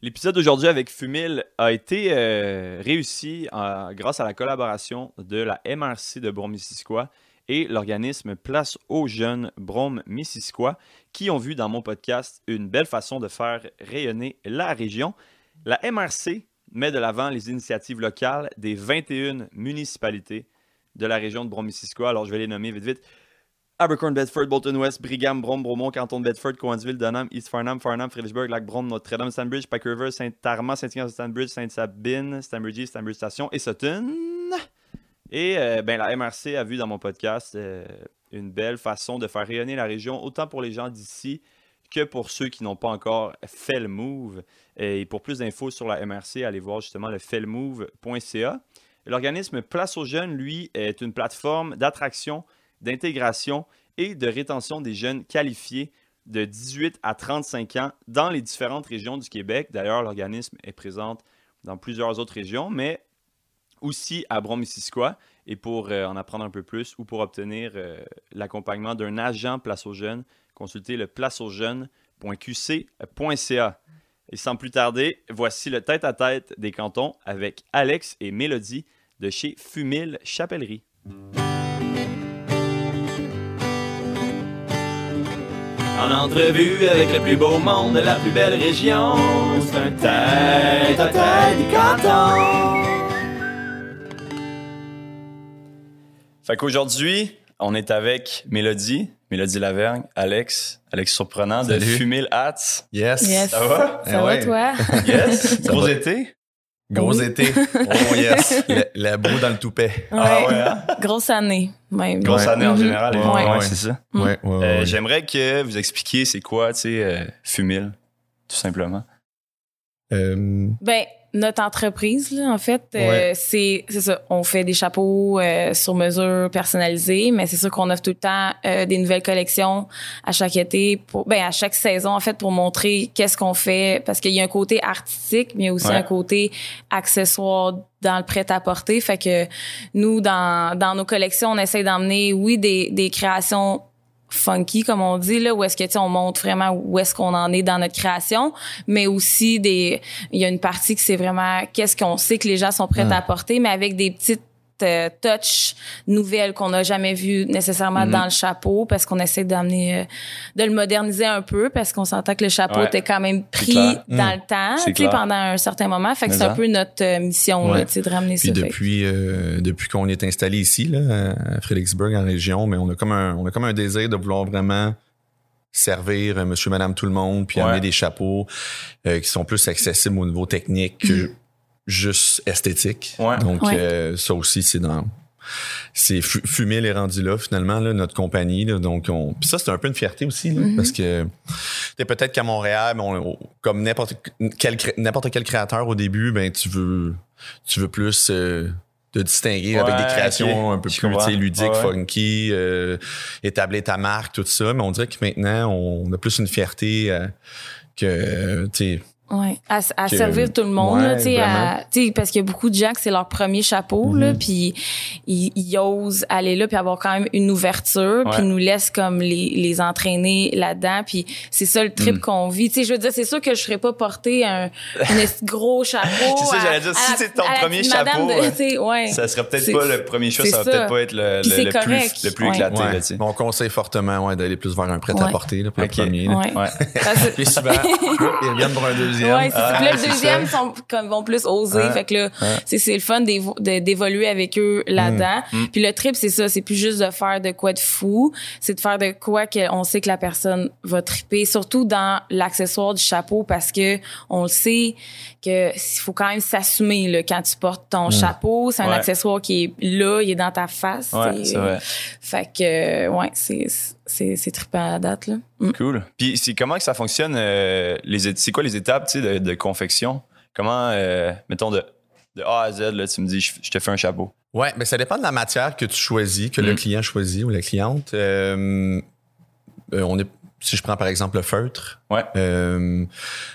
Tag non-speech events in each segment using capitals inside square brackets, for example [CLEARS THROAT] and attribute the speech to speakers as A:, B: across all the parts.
A: L'épisode d'aujourd'hui avec Fumil a été euh, réussi euh, grâce à la collaboration de la MRC de Brome-Missisquoi et l'organisme Place aux jeunes Brome-Missisquoi qui ont vu dans mon podcast une belle façon de faire rayonner la région. La MRC met de l'avant les initiatives locales des 21 municipalités de la région de Brome-Missisquoi. Alors je vais les nommer vite vite. Abercorn, Bedford, Bolton West, Brigham, Brome, Bromont, Canton de Bedford, Cowansville, Dunham, East Farnham, Farnham, Fredericksburg, Lac-Brome, Notre-Dame, Stanbridge, Pike River, Saint-Armand, Saint-Ignace, Stanbridge, Sainte-Sabine, Stanbridge, Stanbridge Station et Sutton. Et euh, ben, la MRC a vu dans mon podcast euh, une belle façon de faire rayonner la région, autant pour les gens d'ici que pour ceux qui n'ont pas encore fait le move. Et pour plus d'infos sur la MRC, allez voir justement le felmove.ca. L'organisme Place aux jeunes, lui, est une plateforme d'attraction d'intégration et de rétention des jeunes qualifiés de 18 à 35 ans dans les différentes régions du Québec. D'ailleurs, l'organisme est présent dans plusieurs autres régions, mais aussi à Brome-Missisquoi. Et pour euh, en apprendre un peu plus ou pour obtenir euh, l'accompagnement d'un agent Place aux Jeunes, consultez le placeausjeunes.qc.ca. Et sans plus tarder, voici le tête-à-tête des cantons avec Alex et Mélodie de chez Fumil Chapellerie. En entrevue avec le plus beau monde de la plus belle région, c'est un tête à tête du canton. Fait qu'aujourd'hui, on est avec Mélodie, Mélodie Lavergne, Alex, Alex Surprenant de
B: Salut.
A: Fumil Hats.
B: Yes.
C: Yes.
A: Ça va?
C: Ça
B: Eh
C: va,
B: ouais.
C: toi?
A: Yes! Gros été?
B: Gros
C: Oui.
B: été. [LAUGHS] Oh yes. [LAUGHS] Le- la boue dans le toupet.
A: Ah ouais, hein?
C: Grosse année, même.
A: Grosse
B: Ouais.
A: année en
C: Mhm.
A: général.
B: Ouais,
A: c'est ça.
B: Ouais, ouais,
A: Euh,
B: ouais.
A: J'aimerais que vous expliquiez c'est quoi, tu sais, euh, Fumil, tout simplement.
B: Euh,
C: Ben, notre entreprise, là, en fait, euh,
B: Ouais.
C: c'est c'est ça. On fait des chapeaux euh, sur mesure personnalisés, mais c'est sûr qu'on offre tout le temps euh, des nouvelles collections à chaque été, pour, ben à chaque saison, en fait, pour montrer qu'est-ce qu'on fait, parce qu'il y a un côté artistique, mais il y a aussi
A: Ouais.
C: un côté accessoire dans le prêt-à-porter. Fait que nous, dans, dans nos collections, on essaie d'emmener, oui, des, des créations funky comme on dit là où est-ce que tu sais on montre vraiment où est-ce qu'on en est dans notre création mais aussi des il y a une partie que c'est vraiment qu'est-ce qu'on sait que les gens sont prêts
B: Mm.
C: à apporter mais avec des petites euh, touches nouvelles qu'on n'a jamais vues nécessairement
A: Mhm.
C: dans le chapeau parce qu'on essaie d'amener euh, de le moderniser un peu parce qu'on s'entend que le chapeau
A: Ouais.
C: était quand même pris dans
B: Mm.
C: le temps tu sais pendant un certain moment fait que c'est un peu notre euh, mission
B: Ouais.
C: là, tu sais, de ramener
B: puis
C: ça
B: depuis, euh, depuis qu'on est installé ici, là, à Fredericksburg, en région, mais on a comme un, on a comme un désir de vouloir vraiment servir monsieur, madame, tout le monde, puis
A: Ouais.
B: amener des chapeaux euh, qui sont plus accessibles au niveau technique que juste esthétique.
A: Ouais.
B: Donc,
C: Ouais.
B: euh, ça aussi, c'est dans... C'est Fu- Fumil est rendu là finalement là, notre compagnie là, donc on puis ça c'est un peu une fierté aussi là,
C: Mhm.
B: parce que t'es peut-être qu'à Montréal mais on- comme n'importe quel cré- n'importe quel créateur au début ben tu veux tu veux plus euh, te distinguer avec des créations un peu
A: Je
B: plus tu sais,
A: comprends.
B: ludiques
A: Ouais, ouais.
B: funky euh, établir ta marque tout ça mais on dirait que maintenant on a plus une fierté euh, que euh, tu sais
C: Ouais, à, à
B: que-
C: servir tout le monde,
B: Ouais,
C: là, tu sais, à-
B: vraiment.
C: tu sais, parce qu'il y a beaucoup de gens que c'est leur premier chapeau, là,
B: Mhm.
C: puis ils, ils osent aller là, puis avoir quand même une ouverture, puis nous laissent comme les, les entraîner là-dedans, puis c'est ça le trip
B: Mm.
C: qu'on vit. Tu sais, je veux dire, c'est sûr que je serais pas porter un, un gros chapeau. [LAUGHS]
A: C'est ça, j'allais dire,
C: à
A: si c'est ton premier chapeau,
C: de-
A: euh,
C: ouais.
A: Ça serait peut-être pas le premier choix, ça va peut-être pas être le, le,
C: c'est
A: le
C: correct.
A: plus, le plus éclaté,
B: ouais.
A: là, tu sais.
B: Mais on conseille fortement ouais, d'aller plus vers un prêt-à-porter là, pour le premier là.
C: Ouais.
A: Ouais.
C: Parce que-
B: puis souvent [LAUGHS] ils reviennent pour un deuxième
C: Ouais, c'est.
A: Ah,
C: Puis là, le
A: c'est
C: deuxième,
A: ça.
C: sont, comme, vont plus oser.
A: Ouais.
C: Fait que là,
A: Ouais.
C: c'est, c'est le fun d'évoluer avec eux là-dedans.
A: Mm.
C: Puis le trip, c'est ça. C'est plus juste de faire de quoi de fou. C'est de faire de quoi qu'on sait que la personne va triper. Surtout dans l'accessoire du chapeau parce que on le sait que il faut quand même s'assumer là, quand tu portes ton chapeau. C'est un
A: Ouais.
C: accessoire qui est là, il est dans ta face.
A: Ouais, c'est vrai.
C: Fait que, ouais, c'est, c'est, c'est trippant à la date, là. Mm.
A: Cool. Puis c'est comment que ça fonctionne euh, les c'est quoi les étapes, tu sais, de, de confection? Comment euh, mettons de de A à Z là, tu me dis je, je te fais un chapeau.
B: Ouais, mais ça dépend de la matière que tu choisis, que le
A: Mm.
B: client choisit ou la cliente. Euh, euh, on est, si je prends par exemple le feutre,
A: Ouais.
B: euh,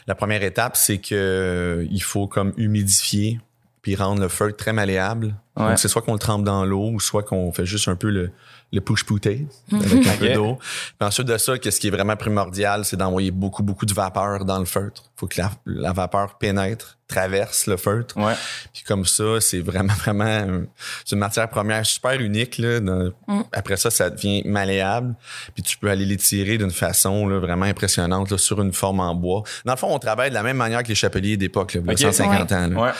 B: la première étape, c'est que il faut comme humidifier puis rendre le feutre très malléable.
A: Ouais.
B: Donc, c'est soit qu'on le trempe dans l'eau ou soit qu'on fait juste un peu le, le push-pouté avec un peu [LAUGHS] d'eau. Ensuite de ça, qu'est-ce qui est vraiment primordial, c'est d'envoyer beaucoup, beaucoup de vapeur dans le feutre. faut que la, la vapeur pénètre, traverse le feutre.
A: Ouais.
B: Puis comme ça, c'est vraiment, [LAUGHS] vraiment... euh, une matière première super unique. Là,
C: Mm.
B: Après ça, ça devient malléable. Puis tu peux aller l'étirer d'une façon là, vraiment impressionnante là, sur une forme en bois. Dans le fond, on travaille de la même manière que les chapeliers d'époque, il y a
A: Ok.
B: 150 ans. là.
A: Ouais.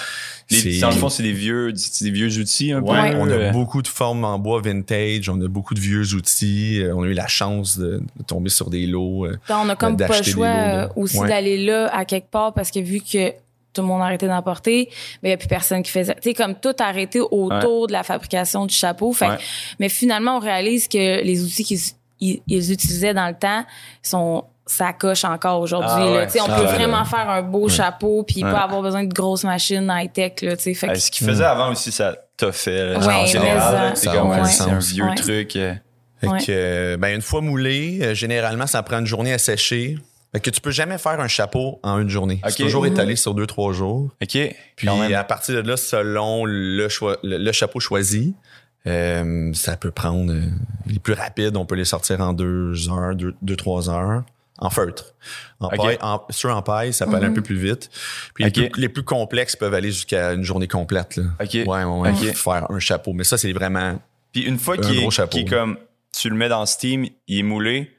A: Les,
B: C'est-
A: dans le fond, c'est des vieux, des vieux outils un
B: Ouais,
A: peu.
B: on a beaucoup de formes en bois vintage, on a beaucoup de vieux outils, euh, on a eu la chance de, de tomber sur des lots. euh,
C: Ben, on a comme pas le choix
B: lots,
C: euh, aussi
B: Ouais.
C: d'aller là à quelque part parce que vu que tout le monde a arrêté d'en porter, ben il y a plus personne qui faisait. Tu sais comme tout a arrêté autour de la fabrication du chapeau. Fait que-
A: Ouais.
C: mais finalement on réalise que les outils qu'ils ils, ils utilisaient dans le temps sont ça coche encore aujourd'hui.
A: Ah ouais,
C: on peut
B: ouais.
C: vraiment faire un beau chapeau puis
A: Ouais.
C: pas avoir besoin de grosses machines high-tech. Que-
A: euh, ce qu'ils faisaient avant aussi, ça t'a fait. en général,
C: ça.
A: C'est comme un, vieux
C: Ouais.
A: truc. euh,
B: que, euh, ben, une fois moulé, euh, généralement, ça prend une journée à sécher. Fait que tu peux jamais faire un chapeau en une journée.
A: Ok.
B: C'est toujours
C: Mhm.
B: étalé sur deux, trois jours.
A: OK.
B: Puis à partir de là, selon le, choi- le, le chapeau choisi, euh, ça peut prendre euh, les plus rapides, on peut les sortir en deux heures, deux, deux trois heures. En feutre. En paille, en, sur en paille, ça peut aller un
C: Mhm.
B: peu plus vite. Puis les, plus, les plus complexes peuvent aller jusqu'à une journée complète. Là.
A: OK.
B: Ouais, ouais, ouais.
A: Ok.
B: Faire un chapeau. Mais ça, c'est vraiment.
A: Puis une fois
B: Un
A: qu'il
B: gros
A: est,
B: chapeau,
A: qu'il est comme, tu le mets dans Steam, il est moulé,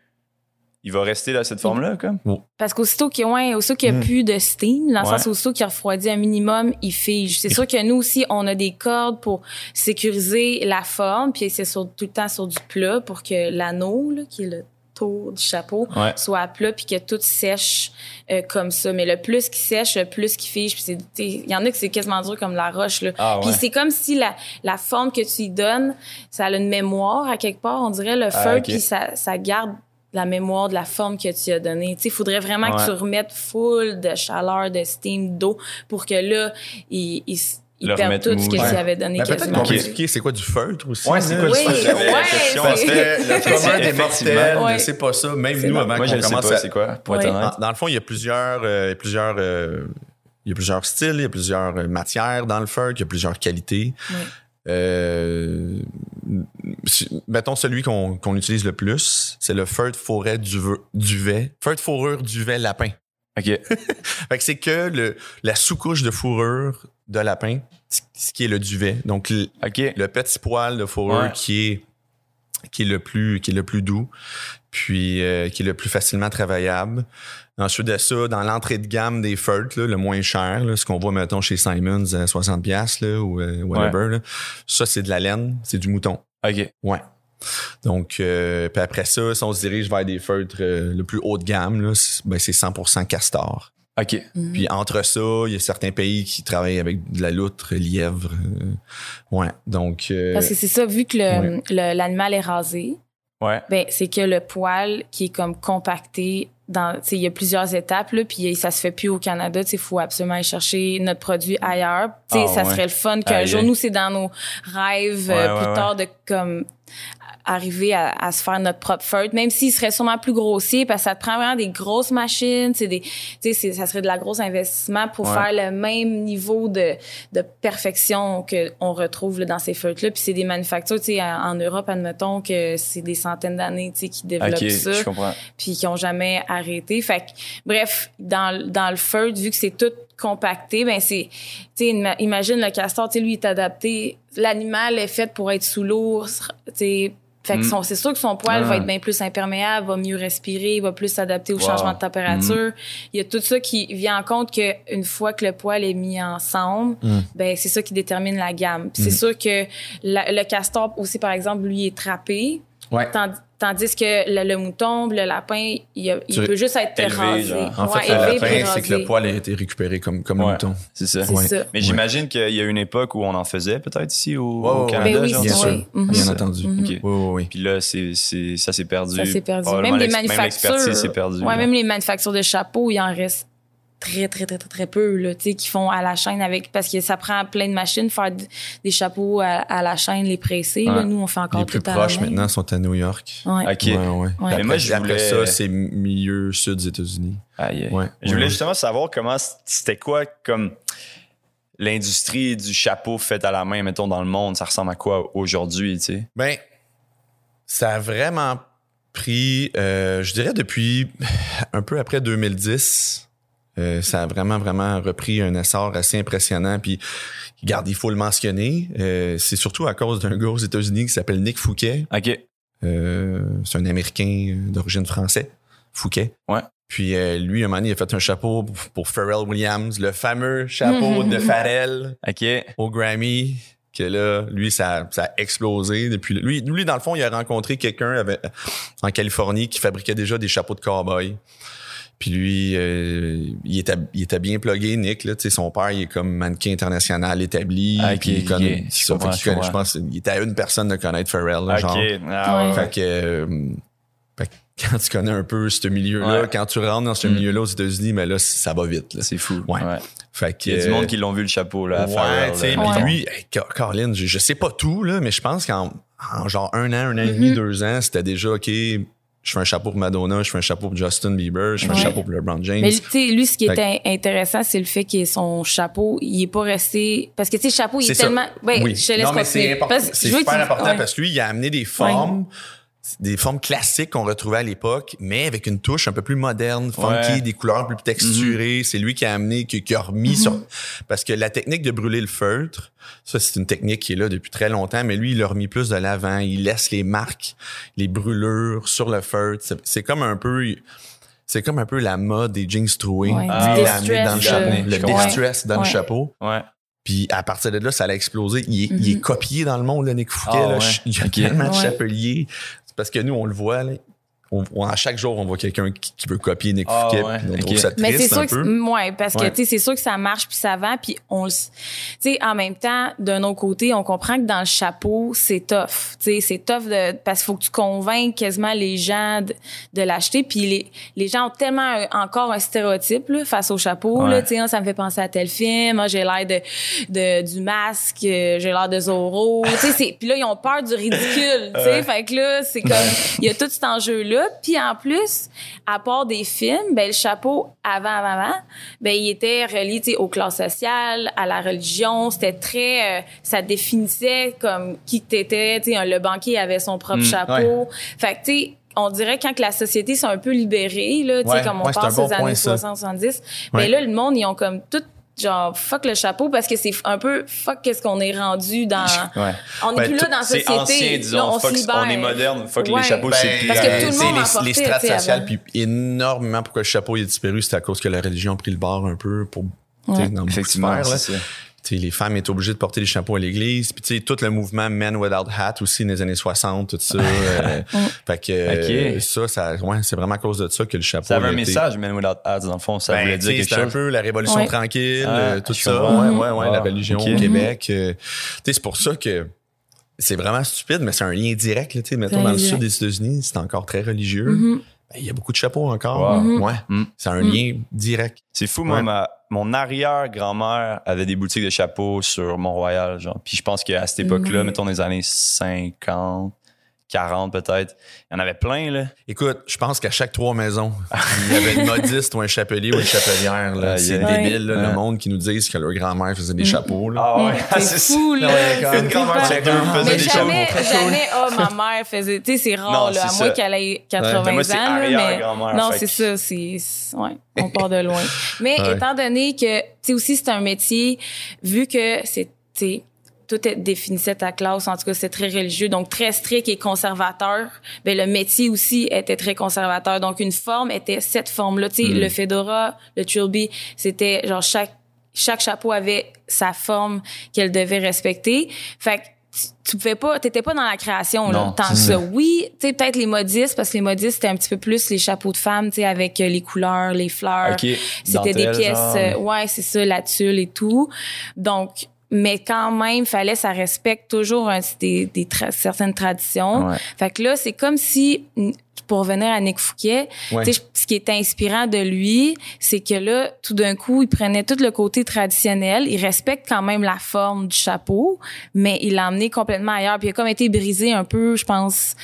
A: il va rester dans cette forme-là, comme?
C: Parce qu'aussitôt qu'il ouais, aussitôt qu'il n'y a
B: Mm.
C: plus de steam, dans le
A: Ouais.
C: sens aussitôt qu'il refroidit un minimum, il fige. C'est sûr que nous aussi, on a des cordes pour sécuriser la forme, puis c'est sur, tout le temps sur du plat pour que l'anneau, là, qui est le tour du chapeau,
A: Ouais.
C: soit à plat puis que tout sèche euh, comme ça. Mais le plus qui sèche, le plus qui fige. Puis il y en a que c'est quasiment dur comme la roche là.
A: Ah,
C: Puis c'est comme si la, la forme que tu y donnes, ça a une mémoire à quelque part, on dirait le
A: Ah,
C: feu,
A: ok.
C: puis ça, ça garde la mémoire de la forme que tu as donnée. Il faudrait vraiment
A: Ouais.
C: que tu remettes full de chaleur, de steam, d'eau pour que là, il, il, il
A: Le
C: perde
A: remettre
C: tout ce tu
A: ouais.
C: avais donné
B: Ben, peut-être qu'on peut expliquer c'est quoi du feutre aussi.
A: Ouais, c'est quoi
C: Oui,
A: du la
C: ouais,
A: question?
C: c'est-
B: Parce que [LAUGHS] le commun des mortels
C: Ouais.
B: ne sait pas ça. Même
C: C'est
B: nous, avant
A: Moi, je
B: qu'on
A: ne sais
B: commence
A: pas
B: à...
A: c'est quoi, pour être honnête.
B: Dans, le fond, il y a plusieurs, euh, plusieurs, euh, il y a plusieurs styles, il y a plusieurs euh, matières dans le feutre, il y a plusieurs qualités.
C: Oui.
B: Euh, mettons celui qu'on qu'on utilise le plus, c'est le feutre forêt duve- duvet. Feutre fourrure duvet lapin.
A: OK. [LAUGHS]
B: Fait que c'est que le, la sous-couche de fourrure de lapin, ce qui est le duvet. Donc le, petit poil de fourrure
A: Ouais.
B: qui est qui est le plus qui est le plus doux puis euh, qui est le plus facilement travaillable ensuite de ça dans l'entrée de gamme des feutres le moins cher là, ce qu'on voit mettons chez Simons à 60 pièces là ou euh, whatever là, ça c'est de la laine c'est du mouton
A: OK.
B: ouais donc euh, puis après ça si on se dirige vers des feutres euh, le plus haut de gamme ben, c'est 100% castor
A: OK.
C: Mhm.
B: puis entre ça, il y a certains pays qui travaillent avec de la loutre, lièvre. euh, ouais, donc... euh,
C: Parce que c'est ça, vu que l'animal est rasé,
A: Ouais.
C: ben c'est que le poil qui est comme compacté dans tu sais il y a plusieurs étapes là puis ça se fait plus au Canada tu sais faut absolument aller chercher notre produit ailleurs tu sais
A: Ah,
C: ça
A: ouais.
C: serait le fun qu'un jour nous c'est dans nos rêves
A: Ouais,
C: euh,
A: ouais,
C: plus
A: ouais.
C: tard de comme arriver à, à se faire notre propre feutre même s'il serait sûrement plus grossier parce que ça te prend vraiment des grosses machines c'est des tu sais c'est- ça serait de la grosse investissement pour
A: Ouais.
C: faire le même niveau de, de perfection que on retrouve là, dans ces feutres là puis c'est des manufactures tu sais en Europe admettons que c'est des centaines d'années tu sais qui développent ça puis qui ont jamais arrêté. Fait que, bref, dans, le- dans le feutre, vu que c'est tout compacté, ben c'est, tu imagine le castor, tu lui, il est adapté. L'animal est fait pour être sous l'eau, tu. Fait que
A: Mm.
C: son- c'est sûr que son poil
A: Ah.
C: va être bien plus imperméable, va mieux respirer, va plus s'adapter au
A: Wow.
C: changement de température. Il y a tout ça qui vient en compte que une fois que le poil est mis ensemble,
B: Mm.
C: ben c'est ça qui détermine la gamme.
A: Mm.
C: C'est sûr que la- le castor aussi, par exemple, lui est trappé.
B: Ouais.
C: Tandis, tandis que le, le mouton, le lapin, il, a- il
B: Tu-
C: peut juste être
A: élevé,
C: rasé.
A: genre.
B: En
C: Ouais,
B: fait, le lapin, c'est que le poil a été récupéré comme, comme le mouton.
A: C'est ça.
C: C'est
B: Ouais.
C: ça.
A: Mais j'imagine qu'il y a eu une époque où on en faisait peut-être ici au, Canada.
C: Ben oui,
A: genre.
B: bien sûr.
C: oui. Mhm.
B: Bien
A: Ça.
B: entendu.
C: Mhm.
B: Oui, oui, oui.
A: Puis là, ça s'est perdu.
C: Ça s'est perdu. Les
A: même
C: les manufactures de chapeaux, il en reste très, très, très, très, très peu, là, tu sais, qui font à la chaîne avec, parce que ça prend plein de machines, faire d- des chapeaux à, à la chaîne, les presser, là. Nous, on fait encore
B: Les
C: tout
B: plus
C: à la
B: proches
C: main.
B: maintenant sont à New York.
C: Ouais.
A: OK.
B: Ouais, ouais.
C: Ouais.
A: Mais moi, je
B: Après
A: voulais...
B: ça, c'est milieu sud des États-Unis.
A: Aïe, aïe.
B: Ouais.
A: Je voulais
B: Ouais.
A: justement savoir comment c'était quoi comme l'industrie du chapeau fait à la main, mettons, dans le monde, ça ressemble à quoi aujourd'hui, tu sais?
B: Ben, ça a vraiment pris, euh, je dirais depuis [LAUGHS] un peu après 2010, euh, ça a vraiment, vraiment repris un essor assez impressionnant. Puis, regarde, il faut le mentionner, euh, c'est surtout à cause d'un gars aux États-Unis qui s'appelle Nick Fouquet.
A: OK.
B: Euh, c'est un Américain d'origine française, Fouquet.
A: Ouais.
B: Puis euh, lui, un moment donné, il a fait un chapeau pour- Pharrell Williams, le fameux chapeau [LAUGHS] de Pharrell
A: OK.
B: au Grammy. Que là, lui, ça, ça a explosé depuis. Lui, lui, dans le fond, il a rencontré quelqu'un en Californie qui fabriquait déjà des chapeaux de cowboy. Puis lui, euh, il, était, il était bien plugué, Nick. Là, Tu sais, son père, il est comme mannequin international établi.
A: Ah,
B: puis il connaît-
A: Je je
B: connaît-
A: comprends.
B: je pense qu'il était à une personne de connaître Pharrell. là,
A: OK.
B: genre.
A: Ah, ouais.
C: Ouais.
B: Fait que, euh, fait que quand tu connais un peu ce milieu-là,
A: Ouais.
B: quand tu rentres dans ce
A: Mm.
B: milieu-là aux États-Unis, mais là, ça va vite. Là.
A: C'est fou.
B: Ouais. Fait que,
A: Il y a du
B: euh,
A: monde qui l'ont vu le chapeau, là, à
B: ouais, tu sais,
C: Ouais.
B: lui, hey, Ca- Caroline, je, je sais pas tout, là, mais je pense qu'en en genre un an, un an et demi,
C: Mhm.
B: deux ans, c'était déjà, OK, je fais un chapeau pour Madonna, je fais un chapeau pour Justin Bieber, je fais un chapeau pour LeBron James.
C: Mais tu sais, lui, ce qui
B: Fait
C: était intéressant, c'est le fait que son chapeau, il est pas resté. Parce que, tu sais, chapeau, il est, tellement. Ouais,
B: oui.
C: je te laisse
B: non, mais c'est important. C'est super important
C: ouais.
B: parce que lui, il a amené des formes, des formes classiques qu'on retrouvait à l'époque, mais avec une touche un peu plus moderne, funky,
A: Ouais.
B: des couleurs plus texturées. C'est lui qui a amené, qui, qui a remis
C: Mhm.
B: sur, parce que la technique de brûler le feutre, ça, c'est une technique qui est là depuis très longtemps, mais lui, il l'a remis plus de l'avant. Il laisse les marques, les brûlures sur le feutre. C'est- C'est comme un peu, c'est comme un peu la mode des jeans troués.
C: Ouais,
B: il l'a amené dans le
C: distress,
B: chapeau. Le distress dans
C: Ouais.
B: le chapeau.
A: Ouais.
B: Puis à partir de là, ça a explosé. Il est, il est
C: Mhm.
B: copié dans le monde, le Nick Fouquet.
A: Ah
B: là.
A: ouais.
B: Il y a tellement de
C: Ouais.
B: chapeliers. Parce que nous, on le voit. Là. On, on- à chaque jour, on voit quelqu'un qui, qui veut copier Nick
A: Ah
B: Fouquet.
A: ouais,
B: puis on
A: ok.
B: trouve ça
C: Mais c'est
B: triste
C: sûr
B: un
C: que,
B: peu.
C: ouais, parce que,
B: Ouais.
C: tu sais, c'est sûr que ça marche puis ça vend puis on le, s- tu sais, en même temps, d'un autre côté, on comprend que dans le chapeau, c'est tough, tu sais, c'est tough de, parce qu'il faut que tu convainques quasiment les gens de, de l'acheter puis les, les gens ont tellement un- encore un stéréotype, là, face au chapeau,
A: Ouais.
C: là, tu sais, Ah, ça me fait penser à tel film, ah, j'ai l'air de, de, du masque, euh, j'ai l'air de Zorro, tu sais, c'est, puis là, ils ont peur du ridicule, tu sais, [LAUGHS]
A: Ouais.
C: fait que là, c'est comme, il y a tout cet enjeu-là. Puis en plus, à part des films, ben le chapeau avant, avant, avant, ben il était relié, aux classes sociales, à la religion. C'était très, euh, ça définissait comme qui t'étais. Le banquier avait son propre
A: Mm,
C: chapeau. Fait que tu sais. On dirait quand que la société s'est un peu libérée, là,
B: Ouais,
C: comme on
B: ouais, bon
C: aux années
B: point, ça.
C: 60-70,
B: Ouais.
C: mais là, le monde, ils ont comme tout, genre, fuck le chapeau parce que c'est un peu fuck qu'est-ce qu'on est rendu dans...
A: Ouais.
C: On n'est
B: Ben,
C: plus là dans la
A: C'est
C: société.
A: ancien, disons.
C: on
A: Fuck,
C: se libère.
A: on est moderne. Fuck
C: Ouais.
A: les chapeaux,
B: Ben,
A: c'est plus...
C: Parce que tout le monde
B: les, strates sociales, puis énormément pourquoi le chapeau il a disparu, c'est à cause que la religion a pris le bord un peu pour
C: Ouais.
B: dans
A: Effectivement,
B: sphères, là. Les femmes étaient obligées de porter des chapeaux à l'église. Puis tu sais, tout le mouvement Men Without Hat aussi dans les années 60, tout ça. [LAUGHS] euh, fait que euh, ça, ça ouais, c'est vraiment à cause de ça que le chapeau.
A: Ça avait un
B: été-
A: message, Men Without Hats, dans le fond. Ça
B: Ben,
A: voulait dire quelque
B: c'était un
A: chose.
B: peu la révolution
C: Ouais.
B: tranquille,
A: Ah,
B: euh, tout ça.
A: comprends.
B: Ouais, ouais, ouais,
A: Ah,
B: la religion
A: ok.
B: au Québec. euh, tu sais, c'est pour ça que c'est vraiment stupide, mais c'est un lien direct. Là, tu sais, mettons, dans le sud des États-Unis, c'est encore très religieux.
C: Mhm.
B: Ben, Il y a beaucoup de chapeaux encore.
A: Wow.
C: Mhm.
B: Ouais.
A: Mm.
B: C'est un
C: Mm.
B: lien direct.
A: C'est fou, moi, ma- mon arrière-grand-mère avait des boutiques de chapeaux sur Mont-Royal, genre. Puis je pense qu'à cette époque-là, mettons dans les années 50, 40 peut-être, il y en avait plein, là.
B: Écoute, je pense qu'à chaque trois maisons, il y avait une modiste ou un chapelier ou une chapelière. là. C'est
A: aïe.
B: débile, là,
A: Ouais.
B: le monde qui nous disent que leur grand-mère faisait des
C: Mm.
B: chapeaux. Là.
A: Ah
C: Mm, c'est [LAUGHS] fou, là.
B: Ouais,
C: C'est
B: une
A: grand-mère faisait
C: Mais
A: des
C: jamais,
A: chapeaux.
C: jamais, oh, ma mère faisait, tu sais, c'est rare,
A: Non,
C: là, à
A: c'est
C: moins
A: ça.
C: qu'elle ait 80
A: Mais moi, c'est
C: ans, mais, non,
A: fait
C: c'est ça, c'est, ouais, on part de loin. Mais
B: Ouais.
C: étant donné que, tu sais, aussi, c'est un métier, vu que c'est, tu sais, tout est- définissait ta classe, en tout cas, c'est très religieux, donc très strict et conservateur. Ben, le métier aussi était très conservateur. Donc, une forme était cette forme-là. Tu sais,
A: Mm.
C: le fedora, le trilby, c'était genre chaque, chaque chapeau avait sa forme qu'elle devait respecter. Fait que tu- pouvais pas, t'étais pas dans la création, là,
A: Non,
C: tant que ça. Oui, tu sais, peut-être les modistes, parce que les modistes, c'était un petit peu plus les chapeaux de femmes, tu sais, avec euh, les couleurs, les fleurs.
A: OK.
C: C'était des pièces,
A: genre.
C: euh, ouais, c'est ça, la tulle et tout. Donc, mais quand même, fallait ça respecte toujours un- des, des tra- certaines traditions.
A: Ouais.
C: Fait que là, c'est comme si, pour revenir à Nick Fouquet,
B: Ouais.
C: ce qui était inspirant de lui, c'est que là, tout d'un coup, il prenait tout le côté traditionnel, il respecte quand même la forme du chapeau, mais il l'a emmené complètement ailleurs. Puis il a comme été brisé un peu, je pense.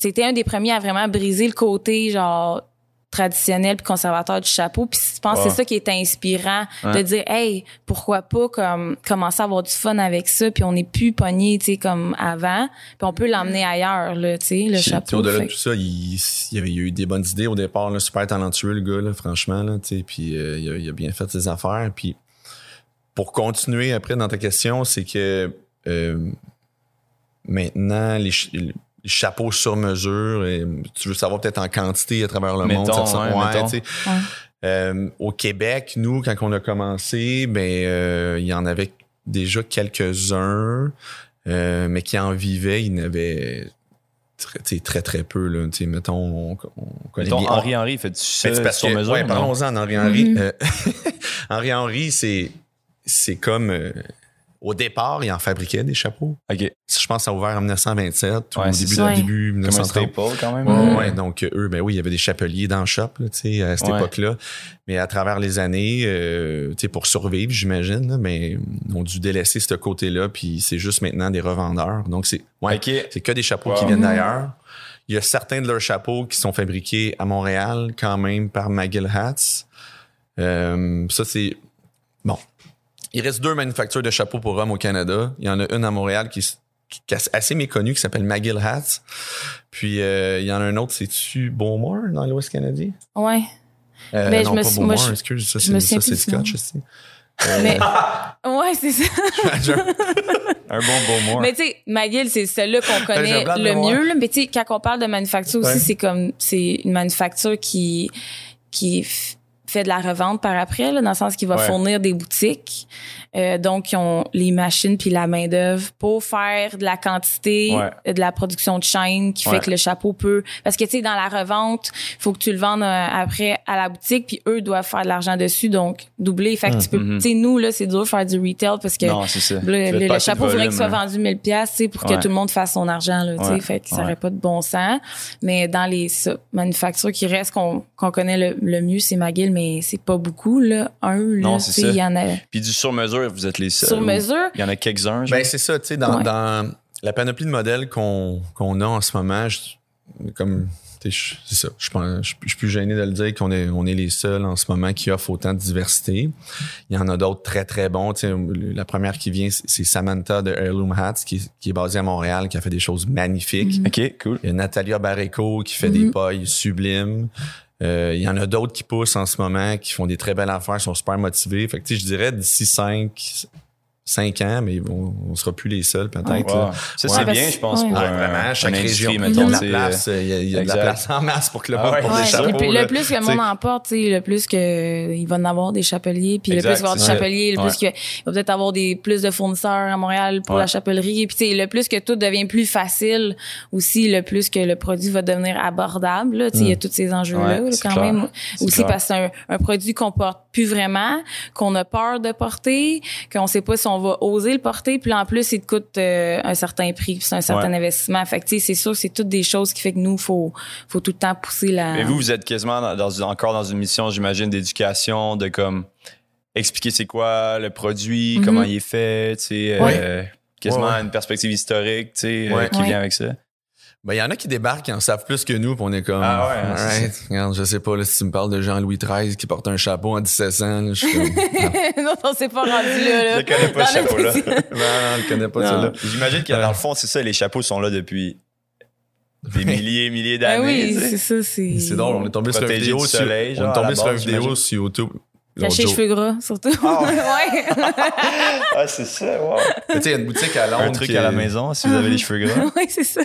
C: C'était un des premiers à vraiment briser le côté, genre, traditionnel puis conservateur du chapeau puis je pense que c'est ça qui est inspirant de dire hey pourquoi pas comme commencer à avoir du fun avec ça puis on n'est plus pogné tu sais comme avant puis on peut l'emmener ailleurs là tu sais le chapeau
B: Au-delà de tout ça, il, y avait eu des bonnes idées au départ, là, super talentueux le gars, là, franchement. Là, tu sais, puis euh, il, a, il a bien fait ses affaires. Puis pour continuer après dans ta question, c'est que euh, maintenant, les chapeaux sur mesure, et tu veux savoir peut-être en quantité à travers le monde. Ça ressemble-
A: ouais, mettons.
B: Euh, au Québec, nous, quand on a commencé, ben euh, il y en avait déjà quelques-uns, euh, mais qui en vivaient, il y en avait très, tu sais, très, très peu. Là, Tu sais, mettons, on, on connaît
A: Mettons,
B: bien.
A: Henri Henri fait du
B: c'est
A: ça
B: parce
A: sur
B: que-
A: mesure.
B: ouais, parlons-en d'Henri Henry.
C: Mhm.
B: Euh, [LAUGHS] Henri Henry, c'est, c'est comme. Au départ, il en fabriquait des chapeaux.
A: OK.
B: Je pense que ça a ouvert en 1927 ou
A: Ouais,
B: au
A: c'est
B: début,
C: ça.
B: début
A: Comme un
B: 1930.
A: staple quand même.
B: Ouais, ouais, donc euh, eux, ben oui, il y avait des chapeliers dans le shop, là, tu sais, à cette
A: Ouais.
B: époque-là. Mais à travers les années, euh, tu sais, pour survivre, j'imagine, mais ils ont dû délaisser ce côté-là, puis c'est juste maintenant des revendeurs. Donc c'est ouais,
A: OK.
B: c'est que des chapeaux
A: Wow.
B: qui viennent d'ailleurs. Il y a certains de leurs chapeaux qui sont fabriqués à Montréal, quand même, par McGill Hats. Euh, ça, c'est... Bon. Il reste deux manufactures de chapeaux pour hommes au Canada. Il y en a une à Montréal qui, qui est assez méconnue, qui s'appelle McGill Hats. Puis, euh, il y en a un autre, c'est-tu Beaumont, dans l'Ouest canadien?
C: ouais
B: Euh,
C: Mais je me
B: pas
C: suis- moi,
B: Beaumont,
C: je-
B: excuse. Ça,
C: je me
B: c'est, Scotch aussi. Euh,
C: mais [LAUGHS] ouais c'est ça [LAUGHS]
A: Un bon beau mois.
C: Mais tu sais, McGill, c'est celui-là qu'on connaît le mieux. Là. Mais tu sais, quand on parle de manufacture aussi, c'est comme c'est une manufacture qui qui fait de la revente par après, là, dans le sens qu'il va
A: Ouais.
C: fournir des boutiques. Euh, donc, ils ont les machines puis la main d'œuvre pour faire de la quantité,
A: Ouais.
C: de la production de chaîne, qui
A: Ouais.
C: fait que le chapeau peut. Parce que tu sais, dans la revente, faut que tu le vendes euh, après à la boutique, puis eux doivent faire de l'argent dessus, donc doubler. Fait que tu peux,
A: Mhm.
C: tu sais, nous là, c'est dur de faire du retail parce que
A: non,
C: le, le- le chapeau
A: volume,
C: qu'il soit
A: là.
C: vendu 1000 pièces, tu pour
A: Ouais.
C: que tout le monde fasse son argent là, tu sais, fait que ça aurait pas de bon sens. Mais dans les ça, manufactures qui restent qu'on connaît le, le mieux, c'est McGill, mais c'est pas beaucoup là, un là,
A: Non,
C: tu
A: c'est
C: sais,
A: ça.
C: il y en a
A: Puis du vous êtes les seuls.
C: sur mesure.
A: Il y en a quelques-uns.
B: Ben, c'est ça, tu sais, dans,
C: Ouais.
B: dans la panoplie de modèles qu'on qu'on a en ce moment, je- comme, c'est ça, je pense- je je suis plus gêné de le dire qu'on est, on est les seuls en ce moment qui offrent autant de diversité. Il y en a d'autres très, très bons. Tu sais, la première qui vient, c'est- Samantha de Heirloom Hats, qui, est- qui est basée à Montréal, qui a fait des choses magnifiques.
A: OK, cool.
B: Il y a Natalia Barreco qui fait
C: Mhm.
B: des pailles sublimes. Euh, il y en a d'autres qui poussent en ce moment, qui font des très belles affaires, sont super motivés. Fait que, je dirais d'ici 5, 5 ans, mais on, on sera plus les seuls peut-être.
A: Wow. Ça,
B: Ouais,
A: c'est bien, je pense,
C: ouais.
A: pour
B: Ouais,
A: un-
B: vraiment, chaque
A: une
B: région,
A: industrie,
B: il y a de la place, il y a, il y a de la place en masse pour que le
A: Ah
B: monde porte
C: Ouais.
B: des chapeaux. là.
C: le plus que le monde en porte, tu sais, le plus que il va en avoir des chapeliers, puis le plus qu'il va y avoir des chapeliers, le
A: Ouais.
C: plus qu'il va peut-être avoir des plus de fournisseurs à Montréal pour
A: Ouais.
C: la chapellerie, puis tu sais, le plus que tout devient plus facile aussi, le plus que le produit va devenir abordable. là. Tu sais, il y a tous ces enjeux-là quand
A: clair.
C: même.
A: C'est
C: Aussi
A: clair.
C: parce que c'est un, un produit qu'on porte plus vraiment, qu'on a peur de porter, qu'on sait pas si on va oser le porter, puis en plus, il te coûte euh, un certain prix, puis c'est un certain
A: Ouais.
C: investissement. Fait que tu sais, c'est sûr, c'est toutes des choses qui fait que nous, faut faut tout le temps pousser la.
A: Mais vous, vous êtes quasiment dans, dans- encore dans une mission, j'imagine, d'éducation, de comme expliquer c'est quoi le produit,
C: Mhm.
A: comment il est fait, tu sais,
B: Ouais.
A: euh, quasiment
B: Ouais,
A: une perspective historique, tu sais, euh, qui
C: Ouais.
A: vient avec ça.
B: Ben, il y en a qui débarquent qui en savent plus que nous, puis on est comme.
A: Ah ouais, hein, c'est
B: alright, regarde, je sais pas, là, si tu me parles de Jean-Louis XIII qui porte un chapeau en 1700, là, je suis comme. ah, [LAUGHS]
C: non, on s'est pas rendu là. là.
A: Je connais pas ce chapeau-là. [LAUGHS]
B: non, non, on le connaît pas, celui-là.
A: J'imagine que dans le fond, c'est ça, les chapeaux sont là depuis des milliers et milliers
C: Ben
A: d'années.
C: oui,
A: tu sais.
C: c'est ça. C'est
B: C'est drôle, on est tombé sur une vidéo
A: du
B: sur, on est tombé sur une vidéo sur YouTube.
C: Cacher les cheveux gras, surtout.
A: Ah ouais. [LAUGHS]
C: ouais. [LAUGHS]
A: ah, c'est ça, wow.
B: Tu sais, il y a une boutique à Londres.
A: Un truc
B: qui
A: à la maison, si vous avez les cheveux gras. [LAUGHS]
C: ouais, c'est ça.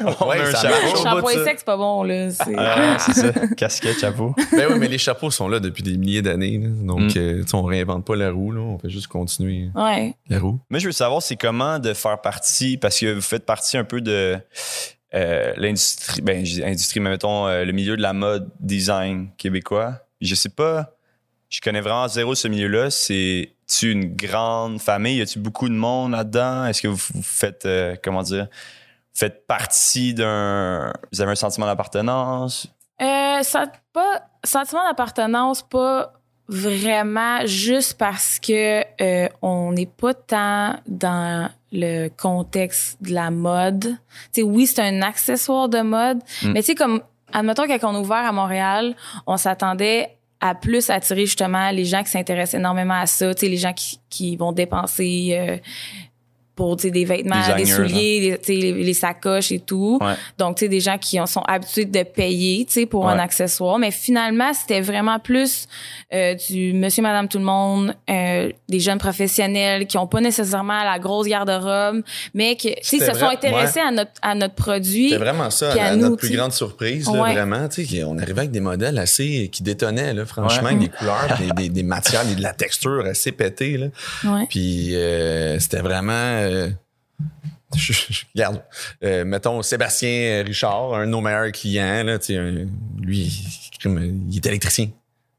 A: On
B: Ouais,
A: a un
B: ça
A: chapeau.
C: Shampoing sec, c'est pas bon, là. C'est...
A: Ah, c'est ça. Casquette, chapeau.
B: Ben oui, mais les chapeaux sont là depuis des milliers d'années. Donc,
A: Mm.
B: euh, tu sais, on réinvente pas la roue. Là. On fait juste continuer
C: Ouais.
B: la roue.
A: Moi, je veux savoir, c'est comment de faire partie, parce que vous faites partie un peu de euh, l'industrie, ben, je dis industrie, mais mettons, euh, le milieu de la mode design québécois. Je sais pas, je connais vraiment zéro ce milieu-là. C'est-tu une grande famille? Y a-tu beaucoup de monde là-dedans? Est-ce que vous, vous faites, euh, comment dire, faites partie d'un. Vous avez un sentiment d'appartenance?
C: Euh, ça, pas, sentiment d'appartenance, pas vraiment juste parce que euh, on n'est pas tant dans le contexte de la mode. Tu sais, oui, c'est un accessoire de mode,
A: Mm.
C: mais tu sais comme admettons, quand on a ouvert à Montréal, on s'attendait à plus attirer justement les gens qui s'intéressent énormément à ça, tu sais, les gens qui, qui vont dépenser euh, pour des vêtements, des souliers, des- les, les sacoches et tout.
A: Ouais.
C: Donc, tu sais, des gens qui en sont habitués de payer, tu sais, pour
A: Ouais.
C: un accessoire. Mais finalement, c'était vraiment plus euh, du monsieur, madame, tout le monde, euh, des jeunes professionnels qui ont pas nécessairement la grosse garde-robe, mais qui, tu sais,
B: C'était
C: se sont intéressés à notre, à notre produit.
B: C'est vraiment ça,
C: à nous,
B: notre plus grande surprise, là, vraiment. Tu sais, on arrivait avec des modèles assez qui détonnaient, là, franchement, avec des couleurs, des, des, des matières, des- de la texture assez pétée. Là. Puis euh, c'était vraiment. Euh, [LAUGHS] je, je- regarde, euh, mettons Sébastien Richard, un de nos meilleurs clients, là, un- lui, il, est électricien.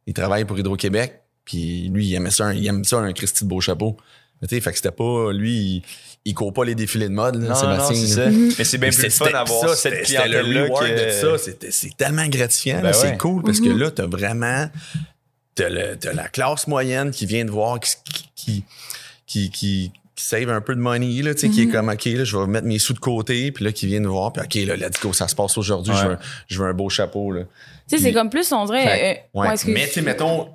B: Il travaille pour Hydro-Québec. Puis lui, il aimait ça, un- il aime ça, un Christy de beau chapeau. Mais tu sais, fait que c'était pas. Lui, il, il court pas les défilés de mode, là,
A: Non, non,
B: Sébastien.
A: c'est
B: là.
A: ça. Mais c'est bien
B: Mais
A: plus fun d'avoir
B: ça,
A: cette
B: c'était- c'était le reward
A: que...
B: de ça. C'était- C'est tellement gratifiant.
A: Ben
B: là,
A: ouais.
B: C'est cool parce que
C: Mhm.
B: là, t'as vraiment t'as, le- t'as la classe moyenne qui vient de voir, qui, qui, qui, qui, qui save un peu de money, là, tu sais, qui est
C: Mhm.
B: comme, OK, là, je vais mettre mes sous de côté, puis là, qui vient de voir, puis OK, là, let's go, ça se passe aujourd'hui, je, veux, un- je veux un beau chapeau, là.
C: Tu sais, c'est comme plus, on dirait.
B: Fait-
C: euh,
B: ouais.
C: ouais, excuse.
B: Mais, tu sais, mettons,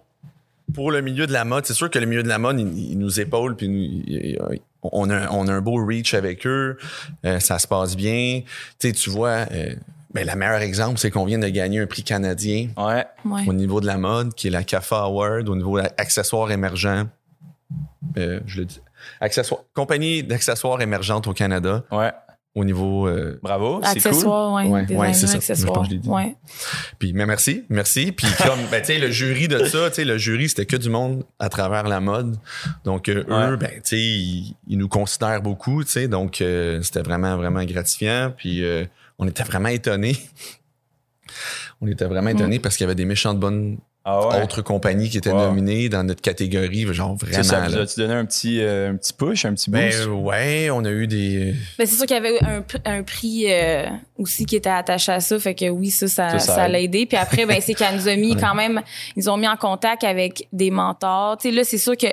B: pour le milieu de la mode, c'est sûr que le milieu de la mode, il, il nous épaule, puis nous- il- il- on, a, on a un beau reach avec eux, euh, ça se passe bien. Tu sais, tu vois, euh, ben, le meilleur exemple, c'est qu'on vient de gagner un prix canadien
A: Ouais.
C: Ouais.
B: au niveau de la mode, qui est la CAFA Award, au niveau accessoires émergents. Euh, je le dis. Accessoires, compagnie d'accessoires émergentes au Canada,
A: Ouais.
B: au niveau. euh,
A: Bravo, c'est cool.
C: Accessoires, ouais.
B: Ouais, c'est ça.
C: accessoires.
B: Je pense que je l'ai dit.
C: Ouais.
B: Puis, mais merci, merci. Puis [LAUGHS] comme, ben, tu sais, le jury de ça, tu sais, le jury, c'était que du monde à travers la mode. Donc, euh,
A: Ouais.
B: eux, ben, tu sais, ils, ils nous considèrent beaucoup, tu sais. Donc, euh, c'était vraiment, vraiment gratifiant. Puis, euh, on était vraiment étonnés. [LAUGHS] on était vraiment étonnés parce qu'il y avait des méchantes bonnes
A: Ah ouais?
B: autres compagnies qui étaient
A: Wow.
B: nominées dans notre catégorie, genre vraiment.
A: ça vous a-tu donné un petit, euh, un petit push, un petit
B: Ben,
A: boost?
B: ouais, on a eu des.
C: Ben, c'est sûr qu'il y avait un, un prix euh, aussi qui était attaché à ça. Fait que oui, ça, ça, l'a aidé. Puis après, ben, c'est qu'elle nous a mis [LAUGHS] quand même, ils ont mis en contact avec des mentors. Tu sais, là, c'est sûr que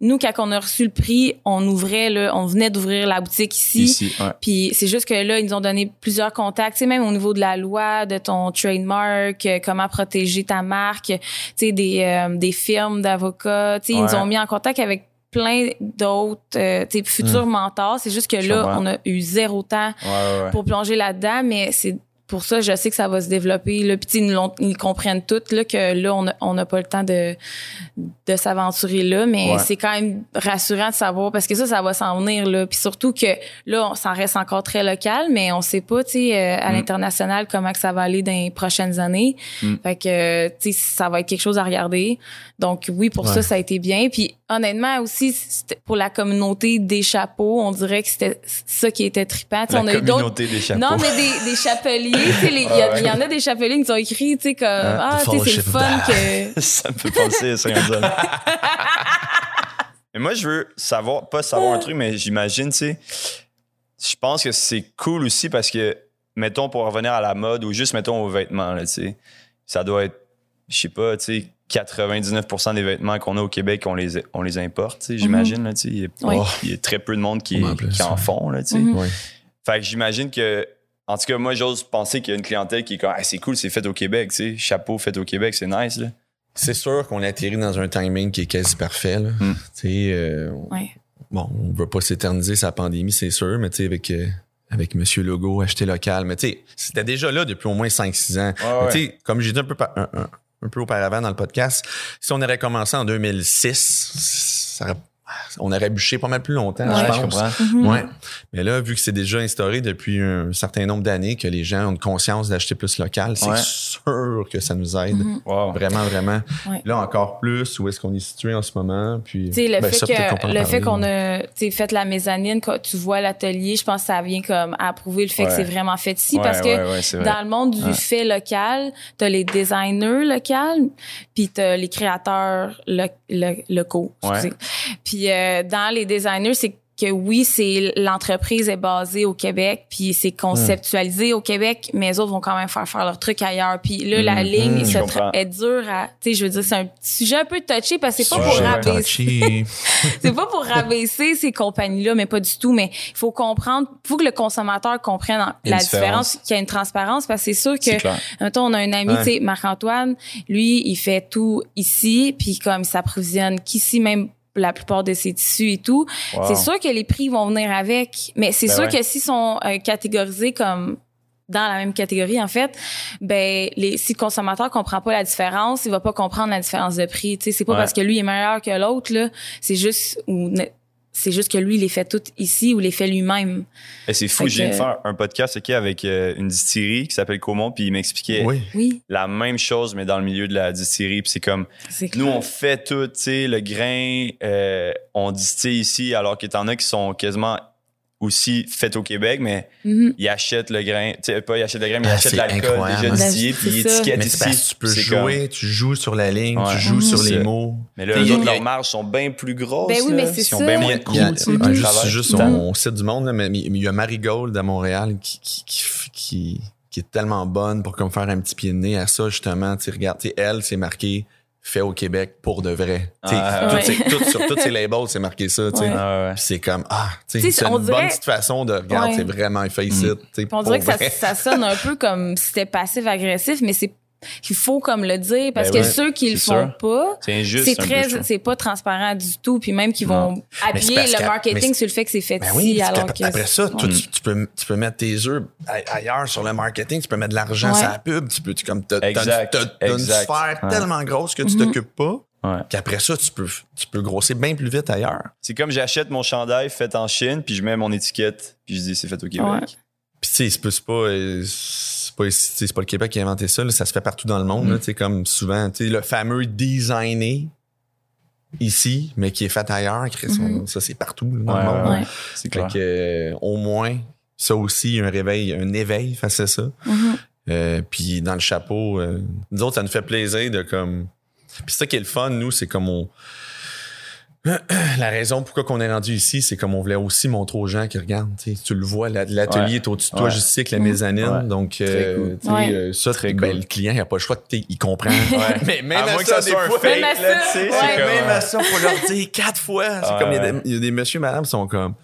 C: nous, quand on a reçu le prix, on ouvrait, là, on venait d'ouvrir la boutique ici.
A: Ici, ouais.
C: Puis c'est juste que là, ils nous ont donné plusieurs contacts, tu sais, même au niveau de la loi, de ton trademark, euh, comment protéger ta marque, tu sais, des, euh, des firmes d'avocats, tu sais, ils nous ont mis en contact avec plein d'autres, euh, futurs mentors. C'est juste que là, on a eu zéro temps
A: Ouais, ouais, ouais.
C: pour plonger là-dedans, mais c'est pour ça, je sais que ça va se développer. Là. Puis ils, comprennent tous là, que là, on n'a pas le temps de, de s'aventurer là, mais
A: Ouais.
C: c'est quand même rassurant de savoir parce que ça, ça va s'en venir. Là. Puis surtout que là, on s'en reste encore très local, mais on sait pas tu sais, euh, à
A: Mm.
C: l'international comment que ça va aller dans les prochaines années.
A: Mm.
C: Fait que tu sais, ça va être quelque chose à regarder. Donc oui, pour
B: Ouais.
C: ça, ça a été bien. Puis honnêtement aussi, pour la communauté des chapeaux, on dirait que c'était ça qui était trippant.
A: La
C: on a eu d'autres
A: communauté des chapeaux.
C: non, mais des, des chapeliers. Il y, a-
A: Ah ouais.
C: il y en a des chapeliers qui ont écrit, tu sais, comme, ah, tu sais, c'est fun
B: the-
C: que. [LAUGHS]
A: ça me fait penser à ça. mais moi, je veux savoir, pas savoir un truc, mais j'imagine, tu sais, je pense que c'est cool aussi parce que, mettons, pour revenir à la mode ou juste, mettons, aux vêtements, là, tu sais, ça doit être, je sais pas, tu sais, 99% des vêtements qu'on a au Québec, on les, on les importe, tu sais, j'imagine, là, tu sais. Il y a-
C: Oui.
A: il y a très peu de monde qui, qui en font, là, tu sais.
C: Mhm.
A: Fait que j'imagine que, en tout cas, moi, j'ose penser qu'il y a une clientèle qui est comme, Ah, c'est cool, c'est fait au Québec, tu sais. Chapeau fait au Québec, c'est nice, là.
B: C'est sûr qu'on a atterri dans un timing qui est quasi parfait. Là.
A: Mm.
B: Tu sais, euh,
C: Ouais.
B: bon, on veut pas s'éterniser sa pandémie, c'est sûr, mais tu sais, avec, euh, avec Monsieur Legault, acheter local, mais tu sais, c'était déjà là depuis au moins 5-6 ans.
A: Ouais,
B: Mais
A: ouais.
B: Tu sais, comme j'ai dit un peu, par- un, un- un peu auparavant dans le podcast, si on aurait commencé en 2006, ça aurait- on aurait bûché pas mal plus longtemps,
C: Ouais,
B: je
A: je
B: pense.
A: comprends.
C: Mhm.
B: Ouais. Mais là, vu que c'est déjà instauré depuis un certain nombre d'années, que les gens ont une conscience d'acheter plus local, c'est
A: Ouais.
B: sûr que ça nous aide.
C: Mhm.
A: Wow.
B: Vraiment, vraiment.
C: Ouais.
B: Là, encore plus, où est-ce qu'on est situé en ce moment. Puis,
C: Tu le
B: ben,
C: fait
B: ça,
C: que le fait qu'on a tu fait la mezzanine, quand tu vois l'atelier, je pense que ça vient comme approuver le fait que c'est vraiment fait ici
A: Ouais,
C: parce que
A: vrai.
C: dans le monde du
A: Ouais.
C: fait local, t'as les designers locaux, puis t'as les créateurs lo- lo- locaux.
A: Ouais.
C: Puis euh, dans les designers, c'est que oui, c'est l'entreprise est basée au Québec, puis c'est conceptualisé au Québec, mais les autres vont quand même faire faire leur truc ailleurs. Puis là, la
A: Mhm.
C: ligne se est dure à, tu sais, je veux dire, c'est un sujet un peu touché parce que c'est pas pour rabaisser, [LAUGHS] c'est pas pour rabaisser ces compagnies-là, mais pas du tout. Mais il faut comprendre, faut que le consommateur comprenne
A: Une
C: la
A: différence.
C: différence, qu'il y a une transparence, parce que c'est sûr que. Mettons, on a un ami,
B: Ouais.
C: tu sais, Marc-Antoine, lui, il fait tout ici, puis comme il s'approvisionne qu'ici, même la plupart de ses tissus et tout.
A: Wow.
C: C'est sûr que les prix vont venir avec, mais c'est
A: Ben
C: sûr
A: ouais.
C: que s'ils sont euh, catégorisés comme dans la même catégorie en fait, ben les si le consommateur comprend pas la différence, il va pas comprendre la différence de prix. Tu sais, c'est pas
A: Ouais.
C: parce que lui est meilleur que l'autre là, c'est juste ou c'est juste que lui il les fait toutes ici ou les fait lui-même.
A: Et c'est fou,
C: Fait
A: je viens de faire un podcast avec euh, une distillerie qui s'appelle Comont, puis il m'expliquait
B: Oui.
C: Oui,
A: la même chose, mais dans le milieu de la distillerie. Puis c'est comme, nous,
C: clair.
A: on fait tout, tu sais, le grain, euh, on distille ici, alors qu'il y en a qui sont quasiment aussi faits au Québec, mais
C: Mhm.
A: ils achètent le grain, tu sais, pas ils achètent le grain, mais ils
B: Ah,
A: achètent
B: c'est
A: l'alcool déjà
C: Ben,
A: distillé,
C: c'est
A: puis ils
C: ça.
A: étiquettent
B: Mais c'est parce
A: ici.
B: que tu peux
A: C'est
B: jouer, tu joues sur la ligne,
A: Ouais.
B: tu joues sur
A: C'est
B: les mots.
A: Mais là,
B: il a-
A: autres,
B: il
A: leurs marges sont bien plus grosses.
C: Ben oui, mais c'est
A: Ils ont bien
C: Il y
A: moins
C: a-
A: de
B: Il
A: coûts,
B: juste,
C: Mhm.
B: on, cite du monde, mais il y a Marigold à Montréal qui, qui, est tellement bonne pour comme faire un petit pied de nez à ça, justement. Tu sais, regarde, tu sais, elle, c'est marqué fait au Québec pour de vrai.
A: Ah,
B: tout
C: ouais.
B: ces- tout- sur tous ces [LAUGHS] labels, c'est marqué ça.
C: Ouais.
A: Ah, ouais.
B: C'est comme, ah, c'est une
C: dirait-
B: bonne petite façon de, regarde,
C: Ouais.
B: c'est vraiment sais,
C: Puis on dirait que ça sonne un peu comme si c'était passif-agressif, mais c'est il faut comme le dire parce
A: Ben
C: que
A: ouais,
C: ceux qui le font
A: sûr.
C: pas,
A: C'est
C: très c'est pas transparent du tout puis même qu'ils
A: Non.
C: vont appuyer le marketing sur le fait que c'est fait
B: Ben
C: ici
B: oui, parce
C: alors que
B: après ça, toi, tu, tu peux, tu peux mettre tes œufs ailleurs sur le marketing, tu peux mettre de l'argent
C: Ouais.
B: sur la pub, tu peux, tu, comme, t'as, une- sphère
A: Ouais.
B: tellement grosse que tu
C: Mhm.
B: t'occupes pas,
A: Ouais.
B: qu'après ça, tu peux, tu peux grossir bien plus vite ailleurs.
A: C'est comme j'achète mon chandail fait en Chine, puis je mets mon étiquette, puis je dis c'est fait au Québec.
C: Ouais.
B: Puis tu sais, c'est pas, c'est pas, euh, c'est pas, c'est pas le Québec qui a inventé ça, là, ça se fait partout dans le monde,
A: Mm.
B: là, tu sais, comme souvent, tu sais, le fameux designé ici, mais qui est fait ailleurs,
C: Mhm.
B: ça c'est partout là, dans
A: Ouais,
B: le monde.
A: ouais,
C: Ouais.
A: C'est clair.
B: que, euh, au moins, ça aussi, un réveil, un éveil face à ça.
C: Mhm.
B: Euh, puis dans le chapeau, euh, nous autres, ça nous fait plaisir de comme. Puis ça qui est le fun, nous, c'est comme on. [CLEARS THROAT] La raison pourquoi qu'on est rendu ici, c'est comme on voulait aussi montrer aux gens qui regardent. tu sais, Tu le vois, la- l'atelier
A: Ouais.
B: est au-dessus de toi,
A: Ouais.
B: juste ici avec la mezzanine.
A: Ouais.
B: Donc, euh,
A: cool.
B: sais, euh, ça,
A: Très
B: ben,
A: cool.
B: le client, il n'a pas le choix, sais, il comprend.
A: Ouais. [LAUGHS]
B: Mais même
A: À
B: à,
A: moins que
B: ça,
A: soit un fake,
C: Même à
A: là,
C: ça,
A: tu sais,
C: ouais.
A: c'est comme...
B: même à ça, faut leur dire quatre fois. C'est
A: Ouais,
B: comme il y, a des- il y a des messieurs, madame, qui sont comme,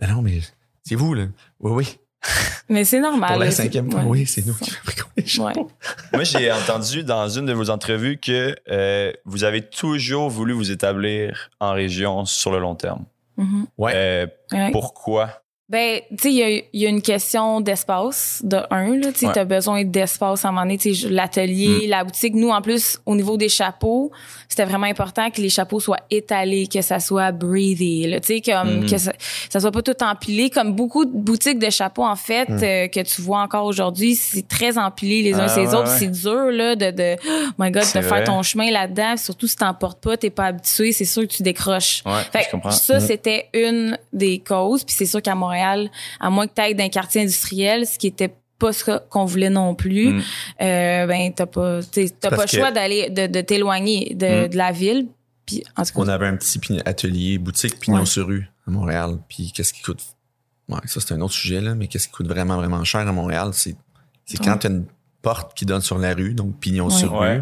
B: Ah non, mais c'est vous, là. Oui, oui. [LAUGHS]
C: Mais c'est normal.
B: Pour la cinquième fois, oui, c'est nous qui fabriquons les chapeaux.
A: Moi, j'ai entendu dans une de vos entrevues que euh, vous avez toujours voulu vous établir en région sur le long terme.
C: Mhm.
B: Ouais.
A: Euh,
C: Ouais.
A: pourquoi?
C: Ben, tu sais, il y y a une question d'espace, de un, là, tu
A: Ouais.
C: t'as besoin d'espace à un moment donné,
B: Mm.
C: l'atelier, la boutique. Nous, en plus, au niveau des chapeaux, c'était vraiment important que les chapeaux soient étalés, que ça soit breathy, là, tu sais, comme,
A: Mhm.
C: que ça, ça soit pas tout empilé, comme beaucoup de boutiques de chapeaux, en fait,
B: Mm.
C: euh, que tu vois encore aujourd'hui, c'est très empilé les uns
A: Ah,
C: sur les
A: ouais,
C: autres,
A: ouais.
C: c'est dur, là, de, de, oh my god, de faire ton chemin là-dedans, surtout si t'en portes pas, t'es pas habitué, c'est sûr que tu décroches.
A: Ouais,
C: Fait
A: je
C: ça, c'était une des causes. Puis c'est sûr qu'à Montréal, à moins que tu ailles d'un quartier industriel, ce qui était pas ce qu'on voulait non plus,
A: Mm.
C: euh, ben t'as pas, t'as pas le choix
B: que-
C: d'aller, de, de t'éloigner de,
A: Mm.
C: de la ville. Puis en tout cas,
B: On avait un petit atelier, boutique pignon
C: Ouais.
B: sur rue à Montréal. Puis qu'est-ce qui coûte? Ouais, ça, c'est un autre sujet, là, mais qu'est-ce qui coûte vraiment, vraiment cher à Montréal? C'est, c'est quand tu as une porte qui donne sur la rue, donc pignon sur rue.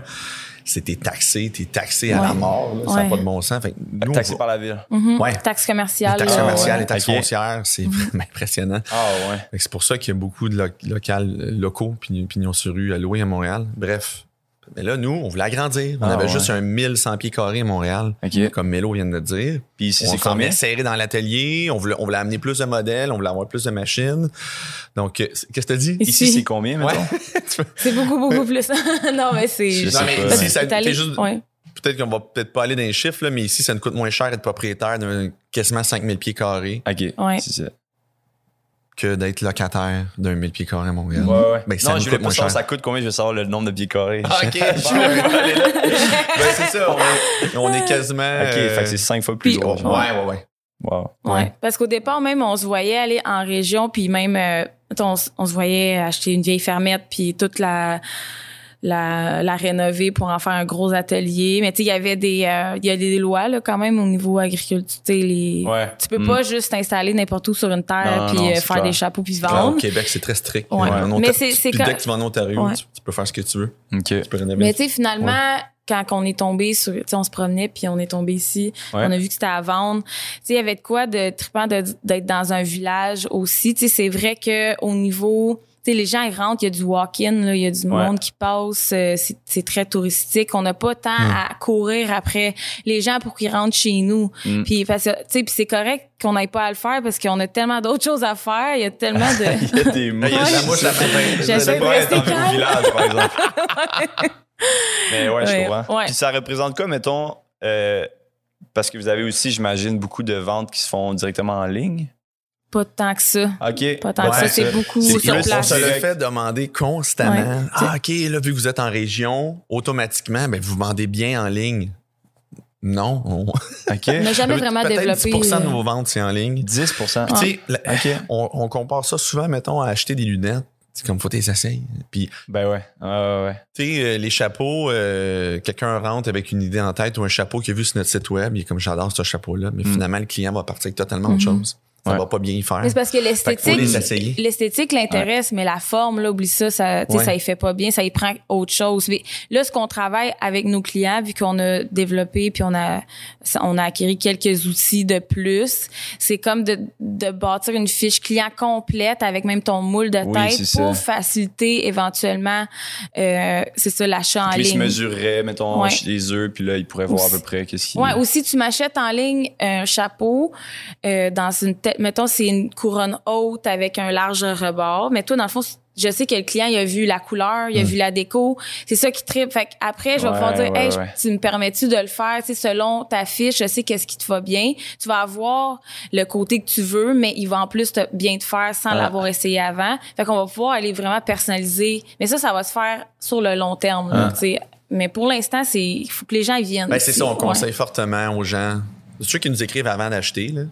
B: T'es taxé, t'es taxé à la mort, là, ça n'a pas de bon sens. Fait que nous, on
A: Taxé par la ville.
C: Mhm.
B: Ouais.
C: taxe
B: les
C: commerciale.
B: taxes
C: là,
B: commerciales, les taxes foncières, c'est
C: Mhm.
B: vraiment impressionnant.
A: Ah ouais.
B: C'est pour ça qu'il y a beaucoup de lo- locales, euh, locaux, pignon, pignon sur rue à louer à Montréal. Bref. Mais là, nous, on voulait agrandir. On
A: Ah,
B: avait
A: ouais.
B: juste un 1100 pieds carrés à Montréal,
A: OK.
B: comme Mélo vient de le dire.
A: Puis ici,
B: on
A: c'est
B: s'en serré dans l'atelier. On voulait, on voulait amener plus de modèles. On voulait avoir plus de machines. Donc, euh, qu'est-ce que tu dis?
A: Ici,
C: Ici.
A: c'est combien,
B: Ouais. [LAUGHS]
A: mettons?
C: C'est beaucoup, beaucoup plus. [LAUGHS] non, mais c'est.
B: Non, mais ici, ça,
C: allé-
B: juste,
C: ouais.
B: peut-être qu'on va peut-être pas aller dans les chiffres, là, mais ici, ça nous coûte moins cher d'être propriétaire d'un quasiment 5000 pieds carrés
A: OK.
C: Ouais.
A: C'est ça.
B: Que d'être locataire d'un 1000 pieds carrés à Montréal.
A: Ouais, ouais.
B: Ben, ça
A: non, je voulais
B: coûte
A: pas savoir
B: cher.
A: ça coûte combien, je veux savoir le nombre de pieds carrés.
B: Ah, OK. [LAUGHS] Je voulais pas aller là. [LAUGHS] ben, c'est ça. On est, on est quasiment.
A: OK,
B: euh,
A: fait que c'est cinq fois plus gros.
B: Ouais,
A: genre.
B: ouais, ouais.
A: Wow.
C: Ouais.
B: Ouais.
C: Parce qu'au départ, même, on se voyait aller en région, puis même, euh, on, on se voyait acheter une vieille fermette, puis toute la la, la rénover pour en faire un gros atelier. Mais tu sais, il y avait des, euh, il y a des lois là quand même au niveau agriculture. Tu sais, les,
A: Ouais.
C: tu peux pas juste t'installer n'importe où sur une terre
A: Non,
C: puis
A: non,
C: euh,
A: c'est
C: faire
A: clair.
C: des chapeaux puis se
B: Genre, au
C: vendre.
B: Québec, c'est très strict.
C: Ouais. Mais
B: Ontario-
C: c'est- c'est
B: puis
C: quand-
B: dès que tu vas en Ontario,
C: Ouais.
B: tu, tu peux faire ce que tu veux.
A: OK.
B: Tu peux rénover.
C: Mais tu sais, finalement, quand on est tombé sur, tu sais, on se promenait puis on est tombé ici,
A: Ouais.
C: on a vu que c'était à vendre. Tu sais, il y avait de quoi de trippant de- d'être dans un village aussi. Tu sais, c'est vrai que au niveau, tu sais, les gens ils rentrent, il y a du walk-in, il y a du
A: Ouais.
C: monde qui passe, euh, c'est très touristique. On n'a pas tant
B: Hmm.
C: à courir après les gens pour qu'ils rentrent chez nous.
A: Mm.
C: Puis parce puis c'est correct qu'on n'aille pas à le faire parce qu'on a tellement d'autres choses à faire. Il y a tellement de [LAUGHS]
A: Il y a des [LAUGHS] mouches.
C: J'essaie de
A: pas être
C: rester
A: dans le
C: calme.
A: village, par exemple. [LAUGHS] Mais ouais, je
C: Ouais,
A: comprends.
C: ouais.
A: Puis ça représente quoi, mettons, euh, parce que vous avez aussi, j'imagine, beaucoup de ventes qui se font directement en ligne?
C: Pas tant que ça.
A: OK.
C: Pas tant que ça, c'est beaucoup
A: c'est
C: sur
A: plus-
B: On
C: place.
B: se le fait demander constamment.
C: Ouais.
B: Ah, OK, là, vu que vous êtes en région, automatiquement, ben, vous vendez bien en ligne. Non. On [LAUGHS]
A: OK.
C: On n'a jamais vraiment développé.
B: 10% de
C: euh,
B: vos ventes, c'est en ligne.
A: 10
B: Puis, tu sais, la-
A: OK. [LAUGHS]
B: on, on compare ça souvent, mettons, à acheter des lunettes. C'est comme faut tes essayes. Puis,
A: Ben ouais. Ouais, ouais, ouais.
B: tu sais, euh, les chapeaux, euh, quelqu'un rentre avec une idée en tête ou un chapeau qu'il a vu sur notre site web, il est comme j'adore ce chapeau-là, mais
A: Mm.
B: finalement, le client va partir avec totalement autre
C: Mhm.
B: chose. Ça
A: Ouais.
B: va pas bien y faire.
C: Mais c'est parce que l'esthétique,
B: les
C: l'esthétique l'intéresse, mais la forme, là, oublie ça, ça,
B: Ouais.
C: ça y fait pas bien, ça y prend autre chose. Mais là, ce qu'on travaille avec nos clients, vu qu'on a développé puis on a, on a acquis quelques outils de plus, c'est comme de, de bâtir une fiche client complète avec même ton moule de
A: Oui,
C: tête pour
A: ça.
C: faciliter éventuellement, euh, c'est ça, l'achat en
A: Puis ils se
C: ligne.
A: mesureraient, mettons,
C: Ouais.
A: chez eux, puis là, ils pourraient voir à
C: Aussi-
A: peu près qu'est-ce qu'ils...
C: Ouais, ou si tu m'achètes en ligne un chapeau euh, dans une tête, mettons c'est une couronne haute avec un large rebord, mais toi dans le fond je sais que le client il a vu la couleur, il a vu la déco, c'est ça qui tripe. Fait après je vais
A: Ouais,
C: pouvoir dire
A: ouais,
C: hey,
A: ouais.
C: tu me permets-tu de le faire, tu sais selon ta fiche, je sais qu'est-ce qui te va bien. Tu vas avoir le côté que tu veux, mais il va en plus te, bien te faire sans
A: Ouais.
C: l'avoir essayé avant. Fait qu'on va pouvoir aller vraiment personnaliser. Mais ça ça va se faire sur le long terme, là, sais. Mais pour l'instant, c'est il faut que les gens viennent.
B: Ben, c'est ça, on
C: Ouais.
B: conseille fortement aux gens. Ceux qui nous écrivent avant d'acheter, là,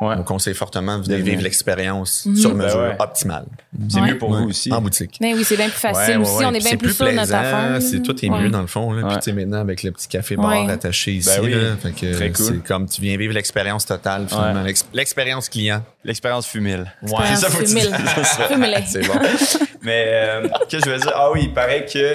A: Ouais.
B: on conseille fortement de vivre l'expérience
C: Mhm.
B: sur
A: Ben
B: mesure,
A: ouais.
B: optimale.
A: C'est
C: Ouais.
A: mieux pour
B: Ouais.
A: vous aussi.
B: En boutique.
C: Mais oui, c'est bien plus facile
B: Ouais,
C: aussi. On est bien
B: c'est
C: plus sûr de notre
B: plaisant,
C: affaire.
B: C'est tout est
C: Ouais.
B: mieux dans le fond. Là. Puis
A: Ouais.
B: tu sais, maintenant, avec le petit café bar
C: Ouais.
B: attaché ici,
A: Ben oui.
B: là, fait que
A: Très cool.
B: c'est comme tu viens vivre l'expérience totale, finalement. L'expérience client.
A: L'expérience fumile.
B: Ouais,
C: Expérience
A: ça, faut [LAUGHS]
B: c'est bon.
A: Mais euh, qu'est-ce que je veux dire? Ah oui, il paraît que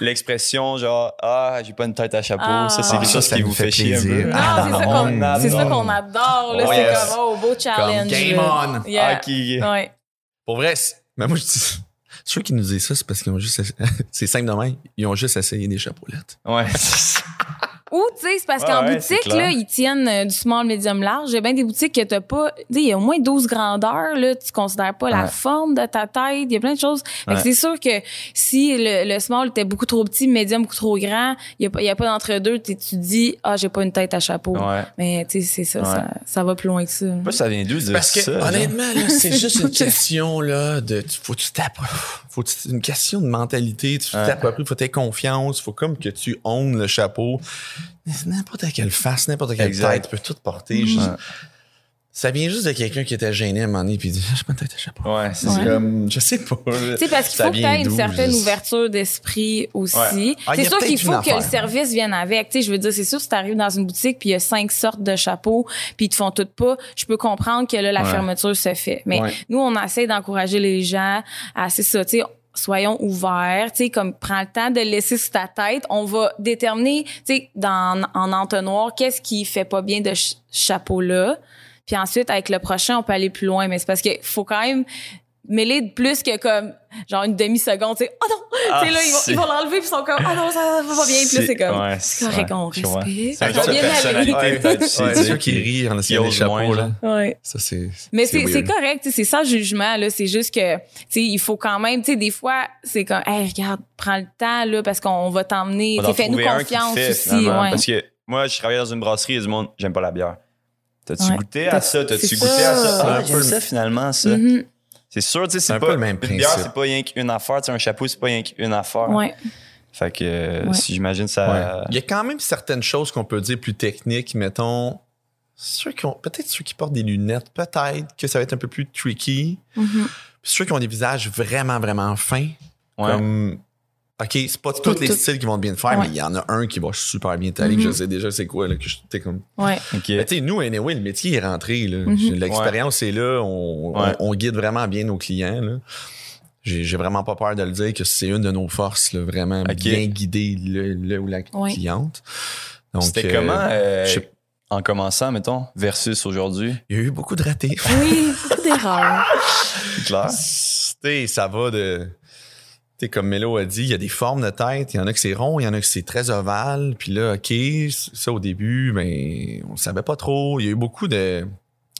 A: l'expression genre Ah, j'ai pas une tête à chapeau,
C: Ah.
A: ça c'est
C: Ah,
A: quelque
B: ça,
A: chose
B: ça
A: qui
B: nous
A: vous
B: fait
A: fait chier un
B: plaisir.
A: peu.
C: Non,
B: Ah,
C: c'est ça
B: on
C: qu'on c'est ça
A: adore.
C: qu'on adore. Là,
B: Oh,
C: c'est
B: yes.
C: comme oh, beau challenge.
B: game on.
C: Yeah.
A: Ah, qui...
C: Ouais.
B: Pour vrai, mais moi, je dis. Ceux qui nous disent ça, c'est parce qu'ils ont juste. [LAUGHS] c'est simple de même. Ils ont juste essayé des chapeaulettes.
A: Ouais.
C: Ou, tu sais, c'est parce
A: Ouais,
C: qu'en
A: ouais,
C: boutique, là, ils tiennent euh, du small, medium, large. Il y a bien des boutiques que t'as pas, tu sais, il y a au moins 12 grandeurs, là. Tu considères pas la forme de ta tête. Il y a plein de choses. Fait que c'est sûr que si le, le small était beaucoup trop petit, medium beaucoup trop grand, il y a, pas- il y a pas d'entre-deux. Tu tu dis, ah, j'ai pas une tête à chapeau.
A: Ouais.
C: Mais, tu sais, c'est ça,
A: Ouais.
C: ça. Ça va plus loin que ça.
A: Ça vient d'où de
B: Parce que,
A: ça.
B: honnêtement, là, c'est [LAUGHS] juste une question, là, de, tu- faut que tu t'appro- faut que tu- une question de mentalité, tu
A: Ouais.
B: t'appropries, faut que tu confiance, faut comme que tu ownes le chapeau. N'importe quelle face, n'importe quelle
A: Exact.
B: tête peut tout porter. Juste-
A: Ouais.
B: Ça vient juste de quelqu'un qui était gêné à un moment donné puis il dit, Ah, j'ai pas une tête à chapeau.
A: Ouais, c'est
C: Ouais.
B: Comme, je sais pas.
C: Tu sais, parce qu'il faut que tu aies une certaine
B: je-
C: ouverture d'esprit aussi.
A: Ouais.
B: Ah,
C: c'est
B: a
C: sûr
B: peut-être
C: qu'il faut que le service vienne avec. Tu sais, je veux dire, c'est sûr, si tu arrives dans une boutique puis il y a cinq sortes de chapeaux puis ils te font toutes pas, je peux comprendre que là, la
A: Ouais.
C: fermeture se fait. Mais
B: Ouais.
C: nous, on essaie d'encourager les gens à, c'est ça, tu sais, soyons ouverts, tu sais, comme prends le temps de laisser sur ta tête. On va déterminer, tu sais, dans, en entonnoir, qu'est-ce qui fait pas bien de ce chapeau-là. Puis ensuite, avec le prochain, on peut aller plus loin. Mais c'est parce qu'il faut quand même mêler de plus que comme genre une demi-seconde, tu sais, oh non!
A: Ah,
C: tu sais, là, ils vont,
A: c'est-
C: ils vont l'enlever puis ils sont comme, oh non, ça va pas bien. Puis là, c'est comme,
A: Ouais,
C: c'est correct,
A: ouais,
C: on respire.
A: C'est
C: Ça va
A: de
C: bien aller.
A: sais,
B: ceux qui rient en essayant des chapeaux,
A: moins,
B: là.
C: Ouais.
B: Ça, c'est.
C: Mais c'est c'est correct, tu sais, c'est sans jugement là, c'est juste que tu sais il faut quand même tu sais des fois c'est comme hey regarde, prends le temps là parce qu'on va t'emmener, fais-nous confiance
A: fait,
C: aussi, ouais.
A: Parce que moi, je travaillais dans une brasserie et du monde, j'aime pas la bière. T'as-tu
C: Ouais.
A: goûté à ça? T'as-tu
C: c'est
A: goûté à ça? Ah,
B: C'est un
A: j'aime
B: peu-
A: ça finalement, ça.
C: Mhm.
A: C'est sûr, tu sais,
B: C'est
A: pas.
B: le même
A: une bière,
B: principe.
A: c'est pas rien qu'une affaire. Tu sais, un chapeau, c'est pas rien qu'une affaire.
C: Ouais.
A: Fait que euh,
C: Ouais.
A: si j'imagine ça.
B: Ouais. Il y a quand même certaines choses qu'on peut dire plus techniques, mettons. Ceux qui ont, peut-être ceux qui portent des lunettes, peut-être que ça va être un peu plus tricky. Puis ceux qui ont des visages vraiment, vraiment fins,
A: Ouais.
B: comme OK, c'est pas tous les
C: tout.
B: styles qui vont bien te faire,
C: Ouais.
B: mais il y en a un qui va super bien t'aller, que je sais déjà c'est quoi, là, que je, t'es comme.
C: Ouais.
A: OK.
B: Mais tu sais, nous, anyway, le métier est rentré, là.
C: Mhm.
B: L'expérience est là, on,
A: Ouais.
B: on, on guide vraiment bien nos clients, là. J'ai vraiment pas peur de le dire que c'est une de nos forces, là, vraiment bien guider le, le ou la cliente. Donc,
A: C'était
B: euh,
A: comment euh, en commençant, mettons, versus aujourd'hui?
B: Il y a eu beaucoup de ratés.
C: Oui, beaucoup d'erreurs. [LAUGHS]
A: C'est clair.
B: T'sais, ça va de. Comme Mélo a dit, il y a des formes de tête. Il y en a que c'est rond, il y en a que c'est très ovale. Puis là, OK, ça au début, mais on savait pas trop. Il y a eu beaucoup de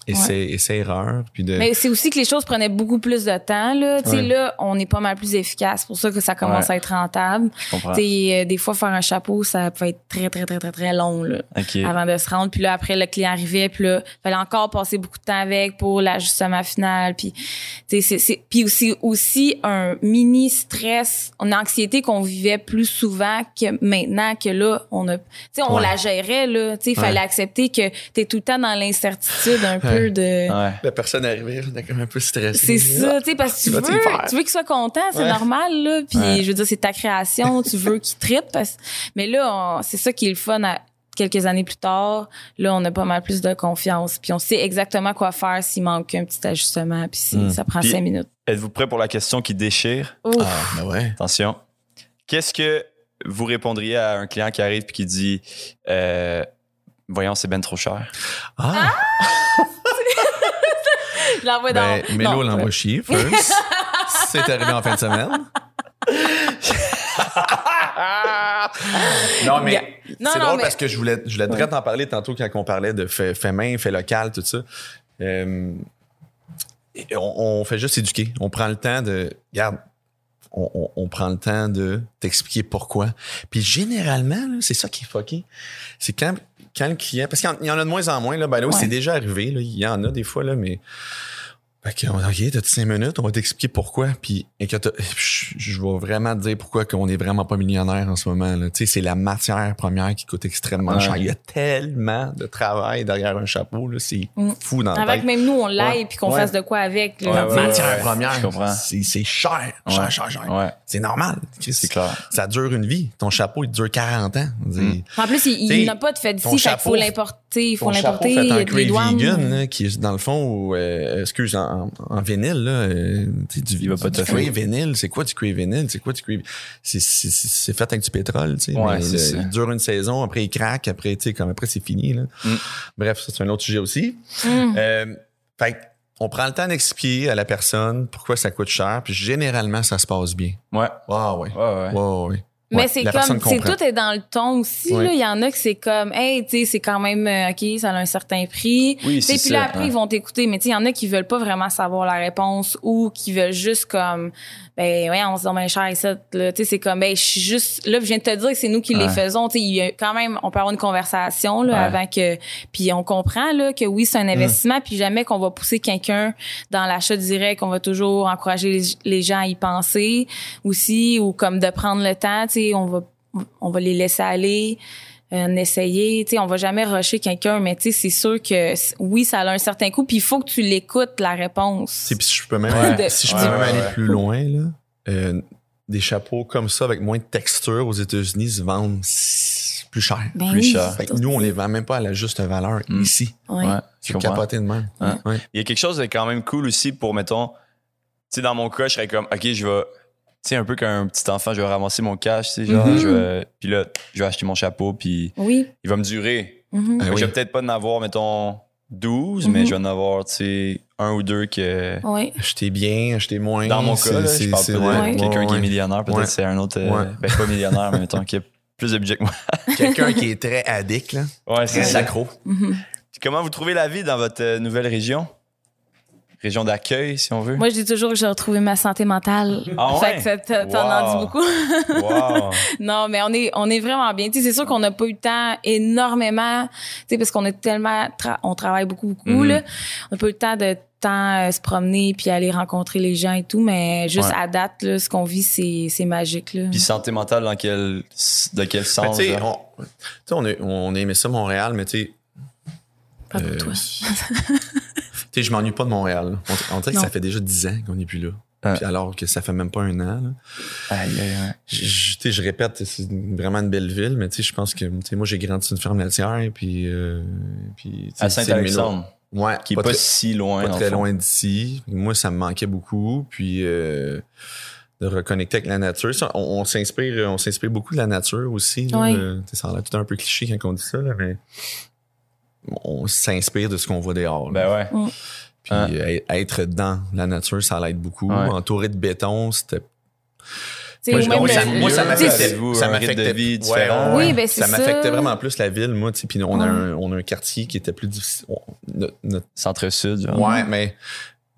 B: essais, essais erreurs. Puis de.
C: Mais c'est aussi que les choses prenaient beaucoup plus de temps, là. Tu sais,
B: Ouais.
C: là, on est pas mal plus efficace. C'est pour ça que ça commence
A: Ouais.
C: à être rentable. Tu sais, euh, des fois, faire un chapeau, ça peut être très, très, très, très, très long, là.
A: OK.
C: Avant de se rendre. Puis là, après, le client arrivait. Puis là, fallait encore passer beaucoup de temps avec pour l'ajustement final. Puis, tu sais, c'est, c'est, puis aussi, aussi un mini stress, une anxiété qu'on vivait plus souvent que maintenant que là, on a, tu sais, on
B: Ouais.
C: la gérait, là. Tu sais, il fallait
B: Ouais.
C: accepter que t'es tout le temps dans l'incertitude un peu de,
A: Ouais.
B: La personne arrivée, on est comme un peu stressé.
C: c'est ça, tu sais, parce que tu veux, tu veux qu'il soit content, c'est
B: Ouais.
C: normal, là. Puis,
A: Ouais.
C: je veux dire, c'est ta création, tu veux qu'il. Parce... Mais là, on- c'est ça qui est le fun à quelques années plus tard. Là, on a pas mal plus de confiance. Puis, on sait exactement quoi faire s'il manque un petit ajustement. Puis, c'est-
A: Mm.
C: ça prend
A: Puis-
C: cinq minutes.
A: Êtes-vous prêt pour la question qui déchire?
C: Ouf.
B: Ah, ben ouais.
A: Attention. Qu'est-ce que vous répondriez à un client qui arrive et qui dit euh, Voyons, c'est ben trop cher?
B: Ah,
C: Je l'envoie dans...
B: ben, Mélo l'envoie chier, first. [LAUGHS] c'est arrivé en fin de semaine. non, mais
C: Non,
B: c'est
C: non,
B: drôle
C: mais-
B: parce que je voulais, je voulais direct en parler tantôt quand on parlait de fait, fait main, fait local, tout ça. Euh, on, on fait juste éduquer. On prend le temps de. Regarde, on, on- on prend le temps de t'expliquer pourquoi. Puis généralement, là, c'est ça qui est fucké. C'est quand, quand le client. Parce qu'il y en- il y en a de moins en moins, là. Ben là,
C: Ouais.
B: c'est déjà arrivé, là. Il y en a des fois, là, mais. Fait que, OK, t'as cinq minutes, on va t'expliquer pourquoi. Puis, et que t'as- je, vais vraiment te dire pourquoi qu'on est vraiment pas millionnaire en ce moment. là. Tu sais, c'est la matière première qui coûte extrêmement
A: Ouais.
B: cher. Il y a tellement de travail derrière un chapeau, là. C'est
C: Mm.
B: fou dans le
C: Avec même nous, on l'aille
B: Ouais.
C: puis qu'on
B: Ouais.
C: fasse de quoi avec. sais,
B: matière
A: ouais,
B: première, c'est c'est cher, cher,
A: Ouais.
B: cher, cher.
A: Ouais,
B: C'est normal. Chris.
A: c'est clair.
B: Ça dure une vie. Ton chapeau, il dure 40 ans.
A: Mm.
C: En plus, il, il n'a pas de fait
B: ton
C: d'ici,
B: chapeau-
C: faut l'importer, il faut
B: Ton chapeau
C: l'importer,
B: fait
C: il y
B: en
C: a des douanes.
B: vegan, là, qui est dans le fond, ou, euh, excuse, en, en vinyle, là, euh, tu sais, du,
A: Il va pas
B: du
A: te
B: vinyle, c'est quoi du Crave vinyle? C'est quoi du Crave? C'est, c'est, c'est- c'est fait avec du pétrole, tu sais.
A: Ouais,
B: mais
A: c'est
B: le-
A: ça.
B: il dure une saison, après il craque, après, tu sais, comme après c'est fini, là.
A: Mm.
B: Bref, ça, c'est un autre sujet aussi.
C: Hum.
B: Euh, fait on prend le temps d'expliquer à la personne pourquoi ça coûte cher, puis généralement, ça se passe bien.
A: Ouais.
B: Ah ouais.
A: Ouais, ouais.
B: Ouais, ouais.
C: Mais
B: Ouais,
C: c'est comme, c'est tout est dans le ton aussi,
B: Ouais.
C: là. Il y en a que c'est comme, hey, tu sais, c'est quand même, euh, OK, ça a un certain prix.
A: Oui, c'est
C: puis là, après, ils vont t'écouter. Mais tu sais, il y en a qui veulent pas vraiment savoir la réponse ou qui veulent juste comme, ben, ouais, on se donne bien cher ici, là. Tu sais, c'est comme, ben, je suis juste, là, je viens de te dire que c'est nous qui les faisons. Tu sais, quand même, on peut avoir une conversation, là,
A: Ouais.
C: avant que, puis on comprend, là, que oui, c'est un investissement, puis jamais qu'on va pousser quelqu'un dans l'achat direct, on va toujours encourager les, les gens à y penser aussi, ou comme de prendre le temps, tu sais, on va, on va les laisser aller, euh, essayer, tu sais, on va jamais rusher quelqu'un, mais tu sais, c'est sûr que oui, ça a un certain coût, puis il faut que tu l'écoutes la réponse.
B: Puis si je peux même,
C: Ouais.
B: si je
A: Ouais,
B: même
A: ouais,
B: aller
A: ouais.
B: plus loin, là, euh, des chapeaux comme ça avec moins de texture aux États-Unis se vendent plus cher.
C: Ben
A: plus
C: oui,
A: cher.
B: Fait que nous, on les vend même pas à la juste valeur
A: Mm.
B: ici.
C: Ouais.
B: C'est capoté de même.
A: Ouais.
B: Ouais.
A: Il y a quelque chose de quand même cool aussi pour, mettons, tu sais, dans mon cas, je serais comme, OK, je vais, sais, un peu comme un petit enfant, je vais ramasser mon cash, tu sais, genre,
C: Mhm.
A: je vais, puis là, je vais acheter mon chapeau, puis
C: Oui.
A: il va me durer.
C: Mhm.
B: Oui.
A: Je vais peut-être pas en avoir, mettons, 12,
C: Mhm.
A: mais je vais en avoir, tu sais, un ou deux que.
C: Oui.
B: Acheter bien, acheter moins.
A: Dans mon
B: c'est-
A: cas, là,
B: c'est-
A: je parle
B: c'est-
A: pas de
B: ouais,
A: quelqu'un
B: ouais,
A: qui est millionnaire, peut-être
B: Ouais.
A: c'est un autre, euh, ben pas millionnaire, mais mettons, qui a plus de budget que moi. [LAUGHS]
B: Quelqu'un qui est très addict, là.
A: Ouais,
B: Très
A: ça.
B: accro.
C: Mhm.
A: Comment vous trouvez la vie dans votre euh, nouvelle région? Région d'accueil, si on veut.
C: Moi, je dis toujours que j'ai retrouvé ma santé mentale.
A: Ah
C: Fait
A: ouais?
C: que ça t- t'en en
A: Wow.
C: dis beaucoup.
A: Wow. [LAUGHS]
C: non, mais on est, on est vraiment bien. Tu sais, c'est sûr qu'on n'a pas eu le temps énormément, tu sais, parce qu'on est tellement, tra- on travaille beaucoup, beaucoup,
A: Mhm.
C: là. On n'a pas eu le temps de temps euh, se promener puis aller rencontrer les gens et tout, mais juste
A: Ouais.
C: à date, là, ce qu'on vit, c'est, c'est magique, là.
A: Puis santé mentale, dans quel, de quel
B: Mais
A: sens?
B: tu sais, on, on, a- on aimait ça Montréal, mais tu sais,
C: Pas pour
B: euh,
C: toi.
B: Tu sais, je m'ennuie pas de Montréal. On, on dirait que ça fait déjà 10 ans qu'on n'est plus là.
A: Ah.
B: Puis alors que ça fait même pas un an. là.
A: Aïe, aïe, aïe.
B: Je, je- tu sais, je répète, c'est vraiment une belle ville, mais tu sais, je pense que moi j'ai grandi sur une ferme laitière, puis, euh, puis
A: À Saint-Alexandre,
B: Ouais,
A: qui est pas,
B: très,
A: si loin.
B: pas très
A: fond.
B: loin d'ici. Moi, ça me manquait beaucoup, puis euh, de reconnecter avec la nature. Ça, on, on s'inspire, on s'inspire beaucoup de la nature aussi. là.
C: Ouais.
B: Euh, ça a l'air tout un peu cliché quand on dit ça, là, mais on s'inspire de ce qu'on voit dehors.
A: Ben ouais.
B: Puis
A: Ah.
B: euh, être dans la nature, ça l'aide beaucoup.
A: Ouais.
B: Entouré de béton, c'était Moi, je- ça, moi, ça m'affectait. Ça m'affectait
A: vie
B: ouais?
C: Oui,
B: ça m'affectait vraiment plus la ville, moi. tu sais, Puis on, a un, on a un quartier qui était plus difficile. on- notre- notre-
A: Centre-Sud.
B: ouais, mais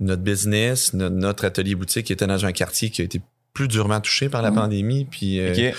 B: notre business, no- notre atelier boutique était dans un quartier qui a été plus durement touché par la
C: Mhm.
B: pandémie. Puis, euh.
C: Ouais.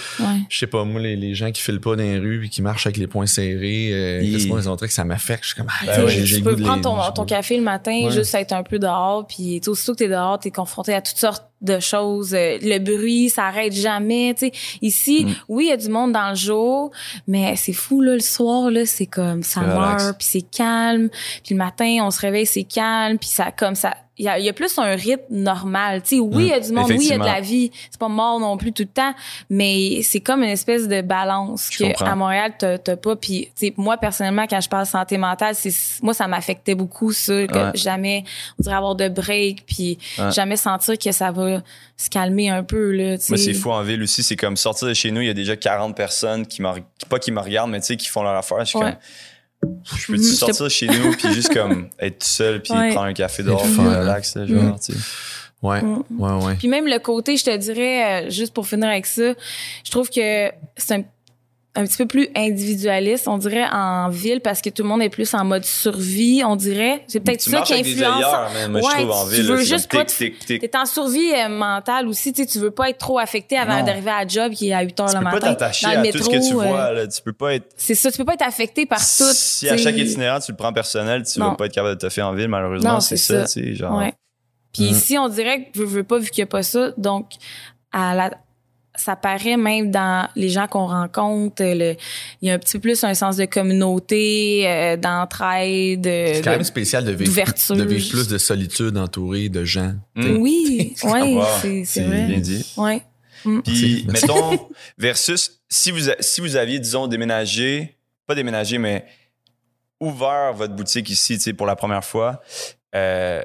B: je sais pas, moi, les, les gens qui filent pas dans les rues et qui marchent avec les poings serrés, euh,
A: Hi.
B: qu'est-ce qu'on que ça m'affecte? Je suis comme, ah,
A: Ben
B: j'ai- j'ai
C: tu peux prendre
B: les-
C: ton, café le matin,
B: Ouais.
C: juste être un peu dehors, puis tu sais, aussitôt que t'es dehors, t'es confronté à toutes sortes de choses. Euh, Le bruit, ça arrête jamais. Tu sais, ici,
A: Mm.
C: oui, il y a du monde dans le jour, mais c'est fou là, le soir là, c'est comme ça meurt, puis c'est calme. Puis le matin, on se réveille, c'est calme, puis ça comme ça. Il y a, il y a plus un rythme normal. Tu sais, oui, il y a du monde, oui, il y a de la vie. C'est pas mort non plus tout le temps, mais c'est comme une espèce de balance
A: Je
C: que
A: comprends.
C: à Montréal t'as t'as pas. Puis tu sais, moi personnellement, quand je parle santé mentale, c'est moi ça m'affectait beaucoup ça, que
A: Ouais.
C: jamais on dirait avoir de break, puis
A: Ouais.
C: jamais sentir que ça va se calmer un peu là.
A: Moi, c'est fou en ville aussi. C'est comme sortir de chez nous, il y a déjà 40 personnes qui me, pas qui me regardent, mais tu sais, qui font leur affaire. Je suis
C: Ouais.
A: comme, je peux-tu
C: Mhm,
A: sortir de chez nous puis juste comme être tout seul puis
C: Ouais.
A: prendre un café dehors, puis relax, là, genre,
C: Mhm.
A: tu sais.
B: Ouais,
C: Mm.
B: ouais, ouais.
C: Puis même le côté, je te dirais, euh, juste pour finir avec ça, je trouve que c'est un, un petit peu plus individualiste, on dirait, en ville, parce que tout le monde est plus en mode survie, on dirait. C'est peut-être
A: Tu
C: ça qui influence.
A: Moi, je
C: Ouais,
A: trouve en
C: tu
A: ville.
C: veux juste pas. T'es en survie euh, mentale aussi, tu sais, tu veux pas être trop affecté avant d'arriver à la job qui est à 8 heures
A: Tu
C: le
A: peux
C: matin.
A: pas t'attacher
C: dans le
A: à
C: métro,
A: tout ce que tu
C: euh,
A: vois. Là. Tu peux pas être.
C: C'est ça, tu peux pas être affecté par tout.
A: Si à
C: tu
A: chaque itinérant, tu le prends personnel, tu
C: Non.
A: vas pas être capable de te faire en ville, malheureusement. C'est ça,
C: ça.
A: tu sais, genre.
C: Ouais. Puis
B: Mm.
C: ici, on dirait que je veux pas vu qu'il y a pas ça, donc à la ça paraît même dans les gens qu'on rencontre, le, il y a un petit peu plus un sens de communauté, euh, d'entraide,
B: C'est quand
C: de-
B: même spécial de vivre,
C: d'ouverture.
B: de vivre plus de solitude entouré de gens.
A: Mm.
C: Oui, [LAUGHS] ouais,
A: Wow.
C: c'est vrai.
A: Bien dit.
C: Ouais.
A: Puis, [LAUGHS] mettons, versus, si vous, a- si vous aviez, disons, déménagé, pas déménagé, mais ouvert votre boutique ici, tu sais, pour la première fois, euh,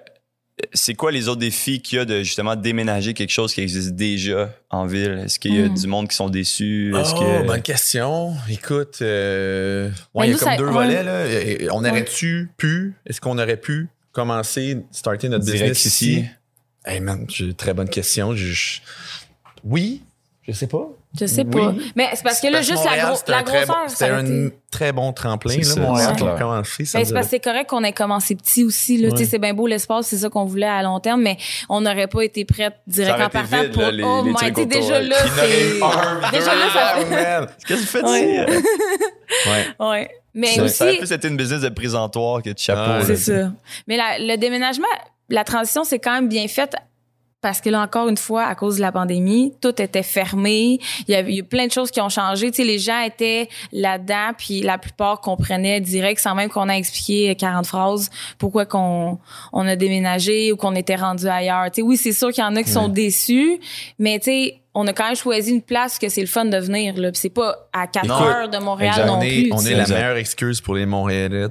A: c'est quoi les autres défis qu'il y a de justement déménager quelque chose qui existe déjà en ville? Est-ce qu'il y a
C: Mm.
A: du monde qui sont déçus? Est-ce
B: Oh,
A: que...
B: bonne question. Écoute, euh,
C: Ben,
B: ouais, il y a comme
C: ça-
B: deux volets. Là. On aurait-tu pu, est-ce qu'on aurait pu commencer, starter notre
A: Direct
B: business
A: ici?
B: ici? Hey man, j'ai une très bonne question. Je- Oui, je sais pas.
C: Je sais
B: Oui.
C: pas. Mais c'est parce que là,
B: Parce
C: juste
B: Montréal,
C: la, gros- la
B: un très bon-
C: grosseur,
B: C'était
C: a
B: un très bon tremplin,
A: C'est
B: là,
A: ça,
B: Montréal, commencer. Ça
C: Ben, c'est
B: a-
C: parce que c'est correct qu'on ait commencé petit aussi. Là.
B: Ouais.
C: Tu sais, C'est bien beau l'espace, c'est ça qu'on voulait à long terme, mais on n'aurait pas été prête direct en partant
A: vide,
C: pour...
A: là, les-
C: oh
A: les
C: my déjà
A: ouais.
C: là, c'est... [LAUGHS] Déjà là, ça. [LAUGHS]
A: Qu'est-ce que tu fais
C: Ouais.
A: ici? [LAUGHS]
B: Ouais.
C: Ouais. Mais
A: Ça, ça aurait
C: aussi,
A: plus été une business de présentoir que de chapeau.
B: Ah,
C: c'est ça. Mais la- le déménagement, la transition, c'est quand même bien faite parce que là, encore une fois, à cause de la pandémie, tout était fermé. Il y a eu plein de choses qui ont changé. Tu sais, les gens étaient là-dedans, puis la plupart comprenaient direct, sans même qu'on a expliqué 40 phrases, pourquoi qu'on on a déménagé ou qu'on était rendu ailleurs. Tu sais, oui, c'est sûr qu'il y en a qui sont déçus, mais tu sais, on a quand même choisi une place que c'est le fun de venir. Là. C'est pas à 4
B: Écoute,
C: heures de Montréal
A: exact.
C: non
B: on est,
C: plus.
B: on est la meilleure excuse pour les Montréalais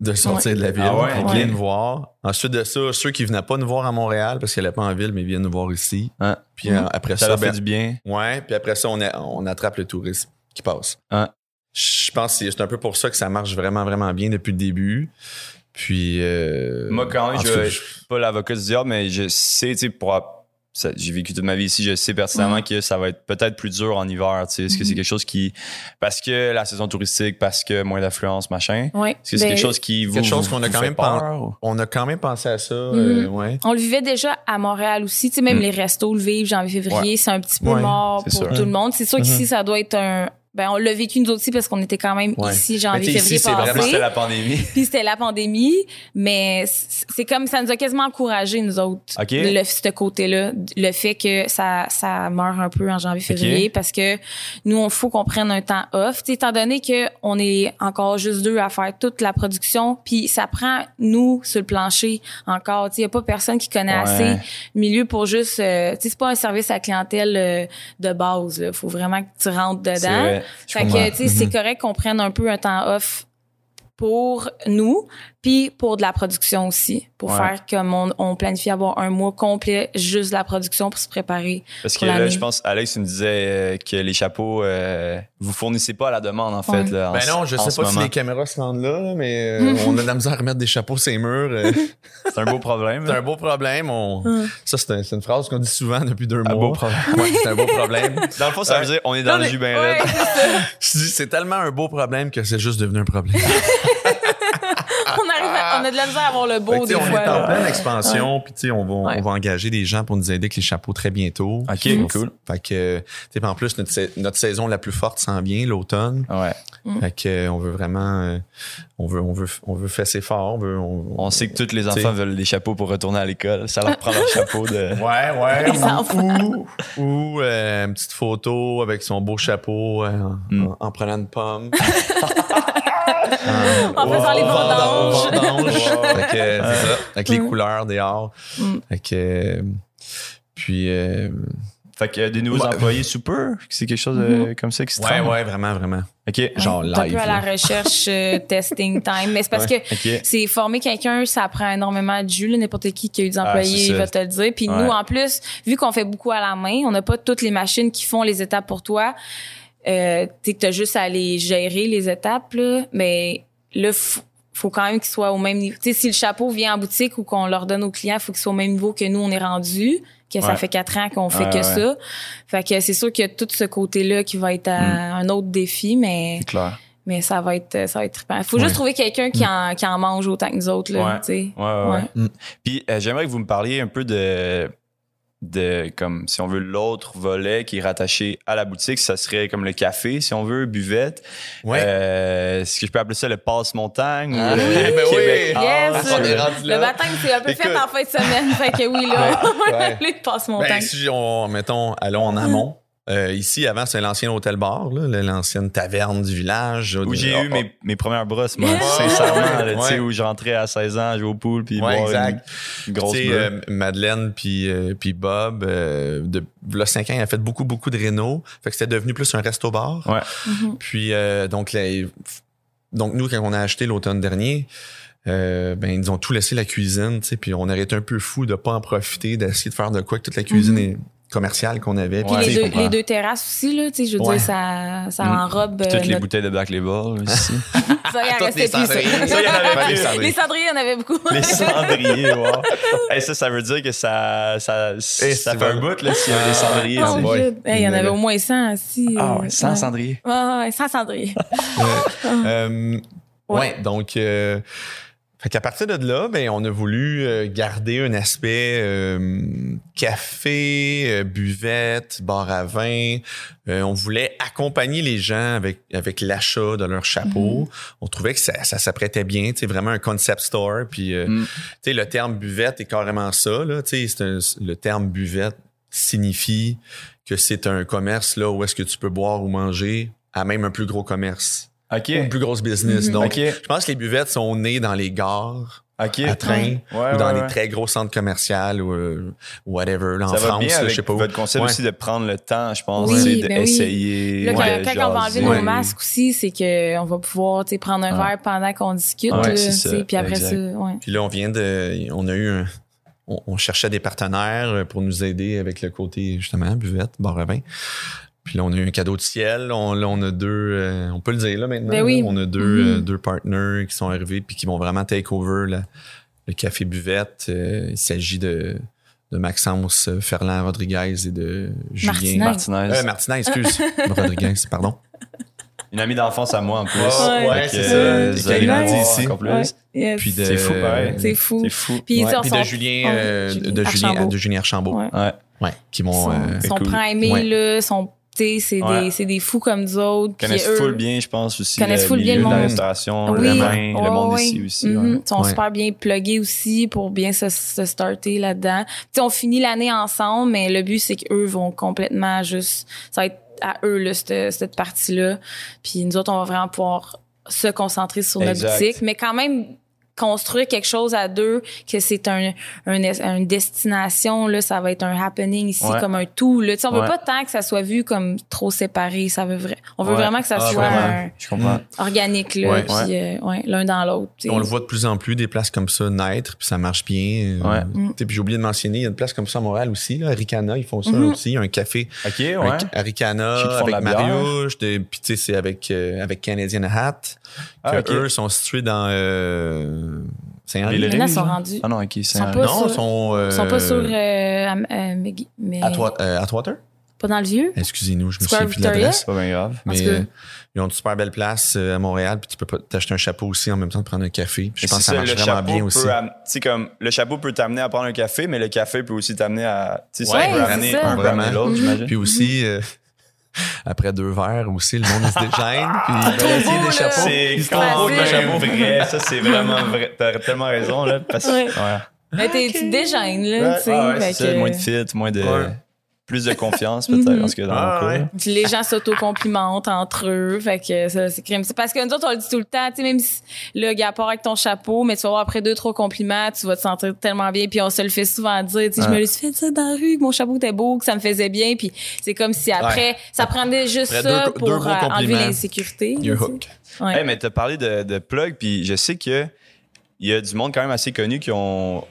B: de sortir de la ville.
A: Ah ouais?
B: Ils
C: Ouais.
B: viennent nous voir. Ensuite de ça, ceux qui venaient pas nous voir à Montréal parce qu'elle n'est pas en ville, mais ils viennent nous voir ici.
A: Ouais.
B: Puis euh, après
A: Ça
B: ça,
A: leur fait
B: ben,
A: du bien.
B: ouais, puis après ça, on, a- on attrape le tourisme qui passe.
A: Ouais.
B: Je pense que c'est- c'est un peu pour ça que ça marche vraiment, vraiment bien depuis le début. Puis. euh,
A: Moi, quand même, je je suis pas l'avocat du diable, mais je sais, tu sais, pour. Ça- J'ai vécu toute ma vie ici, je sais pertinemment que ça va être peut-être plus dur en hiver, tu sais. Est-ce que c'est
C: Mhm.
A: quelque chose qui. Parce que la saison touristique, parce que moins d'affluence, machin.
C: Ouais.
A: Est-ce que c'est
C: Ben,
A: quelque chose qui vous.
B: Quelque chose qu'on a quand même
A: peur, ou-
B: On a quand même pensé à ça. euh,
C: Mhm.
B: ouais.
C: On le vivait déjà à Montréal aussi. Tu sais, même
A: Mm.
C: les restos le vivent janvier-février, c'est un petit peu
B: Ouais,
C: mort pour
A: sûr.
C: tout le monde. C'est sûr
B: Mhm.
C: qu'ici, ça doit être un, ben on l'a vécu nous aussi parce qu'on était quand même
B: Ouais.
C: ici
B: Mais
C: janvier février
B: ici,
C: passé.
A: C'était la pandémie. [LAUGHS]
C: Puis c'était la pandémie, mais c'est comme ça nous a quasiment encouragé nous autres.
A: OK.
C: Le ce côté-là, le fait que ça ça meurt un peu en janvier février parce que nous on faut qu'on prenne un temps off, Tu sais, étant donné que on est encore juste deux à faire toute la production, puis ça prend nous sur le plancher encore, tu sais, y a pas personne qui connaît
A: Ouais.
C: assez le milieu pour juste euh, tu sais c'est pas un service à la clientèle euh, de base, là. faut vraiment que tu rentres dedans. Fait que, tu sais, c'est correct qu'on prenne un peu un temps off pour nous, puis pour de la production aussi, pour
A: Ouais.
C: faire comme on, on planifie avoir un mois complet juste de la production pour se préparer.
A: Parce que là,
C: l'année.
A: je pense, Alex nous disait euh, que les chapeaux, euh, vous fournissez pas à la demande, en fait.
C: Ouais.
A: Là, en
B: Ben non, je sais pas si les caméras se rendent là, là, mais euh, [LAUGHS] on a de la misère à remettre des chapeaux sur les murs. euh. [LAUGHS]
A: C'est un beau problème.
B: c'est un beau problème. On... Ça, c'est un- c'est une phrase qu'on dit souvent depuis deux
A: Un
B: mois.
A: beau problème.
B: Ouais, c'est un beau problème. [LAUGHS]
A: Dans le fond, ça veut dire on est dans
C: Non,
A: le
C: mais-
A: jus bien
C: ouais,
A: raide.
B: Je dis, c'est tellement un beau problème que c'est juste devenu un problème.
C: On on a de la misère à avoir le beau des
B: on
C: fois.
B: est en
C: là.
B: pleine expansion, puis tu sais, on va,
C: Ouais.
B: on va engager des gens pour nous aider avec les chapeaux très bientôt.
A: OK,
C: Mhm.
A: cool.
B: Fait que, tu sais, puis en plus, notre, sa- notre saison la plus forte s'en vient, l'automne.
A: Ouais.
B: Fait que, euh, on veut vraiment, euh, on veut, on veut, on veut fesser fort. On veut, on,
A: On sait que tous les enfants veulent des chapeaux pour retourner à l'école. Ça leur prend leur chapeau de. [LAUGHS]
B: Ouais, ouais.
C: Les
B: ou ou, euh, une petite photo avec son beau chapeau euh,
A: Mm.
B: en- en prenant une pomme. [LAUGHS]
C: En faisant les
B: Au
C: vendanges.
B: vendange. [LAUGHS] Fait que, c'est ça. Avec les
C: Mm.
B: couleurs dehors.
C: Mm.
B: Fait que, euh, puis, euh,
A: Fait que des nouveaux
B: Ouais.
A: employés super, c'est quelque chose euh, comme ça qui se
B: ouais, ouais, vraiment, vraiment.
A: OK.
B: Genre
C: T'es un
B: live.
C: peu à la recherche euh, [LAUGHS] testing time, mais c'est parce
B: Ouais.
C: que c'est former quelqu'un, ça prend énormément de jus. là. N'importe qui qui a eu des
A: Ah,
C: employés
A: ça.
C: va te le dire. Puis
A: Ouais.
C: nous, en plus, vu qu'on fait beaucoup à la main, on n'a pas toutes les machines qui font les étapes pour toi. Euh, tu as juste à les gérer les étapes, là. mais là, faut quand même qu'ils soient au même niveau. Tu sais, si le chapeau vient en boutique ou qu'on leur donne aux clients, faut qu'il soit au même niveau que nous, on est rendu. Que ça fait quatre ans qu'on fait
A: Ouais,
C: que
A: ouais.
C: ça. Fait que c'est sûr qu'il y a tout ce côté-là qui va être à
A: Mm.
C: un autre défi, mais
A: clair.
C: mais ça va être ça va être trippant. Faut juste trouver quelqu'un qui en qui en mange autant que nous autres là,
A: Ouais.
C: tu sais.
A: Ouais, ouais, ouais.
C: Ouais.
A: Puis euh, j'aimerais que vous me parliez un peu de de comme si on veut l'autre volet qui est rattaché à la boutique, ça serait comme le café si on veut, buvette.
B: Ouais.
A: Euh, Est-ce que je peux appeler ça le passe montagne
B: Ah,
A: ou le [LAUGHS]
B: ben oui.
A: Québec
C: Yes.
A: House?
B: on est rendu
C: Le
B: là.
C: baptême c'est un peu
B: Écoute.
C: fait en fin de semaine, fait que oui là,
B: Ouais.
C: lui passe mon
B: Ben, si on, mettons, allons en amont. Euh, ici, avant, c'est l'ancien hôtel-bar, l'ancienne taverne du village.
A: Où j'ai
B: Oh,
A: eu
B: oh.
A: mes, mes premières brosses, moi, sincèrement, là, tu sais,
B: Ouais.
A: où j'entrais à 16 ans, jouer au pool, puis
B: Ouais,
A: boire
B: exact.
A: une, une grosse
B: Tu sais,
A: brosse.
B: euh, Madeleine puis euh, puis Bob, euh, de là, 5 ans, il a fait beaucoup, beaucoup de réno. Fait que c'était devenu plus un resto-bar.
A: Ouais.
C: Mhm.
B: Puis, euh, donc, les- donc, nous, quand on a acheté l'automne dernier, euh, ben, ils ont tout laissé la cuisine, tu sais, puis on aurait été un peu fou de pas en profiter, d'essayer de faire de quoi que toute la cuisine
C: Mhm.
B: est commerciale qu'on avait.
C: Puis
A: Ouais,
C: les, deux, les deux terrasses aussi là, tu sais, je veux
B: Ouais.
C: dire ça ça enrobe
A: Puis
C: euh,
A: toutes les
C: notre-
A: bouteilles de Black Label [LAUGHS] ici.
C: ça il en
B: Toutes
C: restait
B: les
C: plus. ça.
A: il y en avait
B: les
A: plus.
B: cendriers.
C: Les cendriers, il y en avait beaucoup.
A: Les cendriers, wow. [LAUGHS] Hey, ça, ça veut dire que ça, ça,
B: Eh,
A: ça fait un bout, là, s'il y a des cendriers.
C: Oh,
B: ouais.
C: shit. Hey, il y en
B: Il
C: avait au moins 100 si.
A: Ah
C: euh,
A: ouais, sans
C: ouais.
A: cendriers.
C: Ouais, ouais, ouais, 100 cendriers. [LAUGHS]
B: Euh, ouais. donc, euh, fait qu'à partir de là, ben, on a voulu euh, garder un aspect euh, café, euh, buvette, bar à vin. Euh, on voulait accompagner les gens avec, avec l'achat de leur chapeau. On trouvait que ça, ça s'apprêtait bien, c'est vraiment un concept store. Puis, euh, tu sais, le terme buvette est carrément ça. Là, un- le terme buvette signifie que c'est un commerce là où est-ce que tu peux boire ou manger à même un plus gros commerce
A: OK.
B: ou une plus grosse business.
C: Mhm.
B: Donc, je pense que les buvettes sont nées dans les gares, à train,
A: Ouais,
B: ou dans
A: ouais,
B: les
A: ouais.
B: très gros centres commerciaux ou euh, whatever. Là, en
A: Ça va
B: France,
A: bien
B: là,
A: avec
B: je sais pas où.
A: votre concept
B: Ouais.
A: aussi de prendre le temps, je pense,
C: Oui, ben oui.
A: d'essayer.
C: Là, quand, on va enlever nos masques aussi, c'est que on va pouvoir prendre un verre pendant qu'on discute. Puis après
A: exact.
C: ça, ouais.
B: Puis là, on vient de. On a eu un. On, on cherchait des partenaires pour nous aider avec le côté, justement, buvette, bar à vin. Puis là, on a eu un cadeau de ciel. On, là, on a deux. euh, on peut le dire là maintenant.
C: Ben oui.
B: là. On a deux,
C: Mhm.
B: euh, deux partners qui sont arrivés puis qui vont vraiment take over la- le café buvette. Euh, il s'agit de, de Maxence Ferland Rodriguez et de Julien
C: Martinez.
A: Martinez.
B: Euh, Martinez, excuse. [LAUGHS] Rodriguez, pardon.
A: Une amie d'enfance à moi, en plus.
B: Ouais,
A: Fait
B: ouais,
A: que,
B: c'est ça.
A: euh, vous allez
B: grandi ici.
A: encore plus.
C: Ouais. Yes.
B: Puis de,
A: C'est fou, pareil.
C: C'est fou.
A: C'est fou.
C: Puis,
B: Ouais, de Julien,
C: Ouais,
B: euh,
C: Julien
B: de Julien,
C: Archambault.
B: de Julien Archambault.
C: Ouais.
A: Ouais.
B: Ouais, qui m'ont.
C: Son,
B: euh,
C: son
A: cool.
C: primé,
B: Ouais.
C: là, son c'est
A: Ouais.
C: des, c'est des fous comme nous autres.
A: Ils connaissent
C: eux,
A: full bien, je pense, aussi.
C: connaissent full bien le
A: de la
C: monde.
A: restauration,
C: Oui,
A: le vin,
C: ouais,
A: le monde
C: ouais.
A: ici aussi.
C: Mhm.
A: ouais.
C: Ils sont
B: Ouais.
C: super bien pluggés aussi pour bien se, se starter là-dedans. Tu sais, on finit l'année ensemble, mais le but, c'est qu'eux vont complètement juste... Ça va être à eux, là, cette, cette partie-là. Puis nous autres, on va vraiment pouvoir se concentrer sur notre
A: Exact.
C: boutique, mais quand même construire quelque chose à deux, que c'est un, un, une destination, là, ça va être un happening ici,
A: Ouais.
C: comme un tout. Là. Tu sais, on
A: Ouais.
C: veut pas tant que ça soit vu comme trop séparé. Ça veut vrai, on veut
A: Ouais.
C: vraiment que ça
A: Ah,
C: soit
A: vraiment.
C: un-
A: Je comprends.
C: organique, là, puis euh, ouais, l'un dans l'autre.
B: On le voit de plus en plus, des places comme ça naître, puis ça marche bien. Euh.
C: Mm.
B: tu sais, Puis j'ai oublié de mentionner, il y a une place comme ça à Montréal aussi, là, Ricana, ils font ça
C: Mhm.
B: aussi, un café
A: OK, ouais.
B: un- à Ricana avec. Mariouche, puis tu sais, c'est avec, euh, avec Canadian Hat,
A: Ah,
B: que eux sont situés dans euh, Saint-Henri.
A: Les
C: sont
A: Rives,
C: rendus.
A: Ah non, OK,
B: Non,
C: sur-
B: ils sont... euh,
C: Ils sont pas sur. Euh, à- euh, mais, mais-
B: Atwa- euh, Atwater?
C: Pas dans le vieux?
B: Excusez-nous, je me souviens plus de l'adresse.
A: C'est pas bien grave.
B: Mais euh, ils ont une super belle place à Montréal, puis tu peux pas t'acheter un chapeau aussi en même temps de prendre un café. Puis je pense que ça marche vraiment bien
A: peut
B: aussi.
A: comme, le chapeau peut t'amener à prendre un café, mais le café peut aussi t'amener à... Tu sais, ça
B: Ouais,
A: peut amener un
B: Vraiment.
A: l'autre, j'imagine.
B: Puis aussi, euh, après deux verres aussi, le monde il se déchaîne. Puis il va essayer des chapeaux.
A: C'est
C: C'est
A: quand
C: facile.
A: même vrai. Ça, c'est [LAUGHS] vraiment vrai. T'as tellement raison, là. Parce que...
C: Ouais.
A: Ouais.
C: Mais t'es- tu te dégênes, là,
A: Ouais,
C: tu sais.
A: ah ouais, c'est
C: que-
A: moins de fit, moins de...
B: Ouais.
A: Plus de confiance, [LAUGHS] peut-être,
C: Mhm.
A: parce que dans
B: Ah,
A: mon cas.
B: ouais.
A: là.
C: Puis les gens s'auto-complimentent entre eux. Fait que ça, c'est crime. C'est parce que nous autres, on le dit tout le temps. Tu sais, même si le gars part avec ton chapeau, mais tu vas voir après deux, trois compliments, tu vas te sentir tellement bien. Puis on se le fait souvent dire. Tu sais, je me suis fait ça dans la rue, que mon chapeau était beau, que ça me faisait bien. Puis c'est comme si après, ça prenait juste
B: Après
C: ça
B: deux-
C: pour
B: deux
C: euh, enlever l'insécurité. Tu. Ouais.
A: Hey, mais t'as parlé de, de plug, puis je sais que il y a du monde quand même assez connu qui ont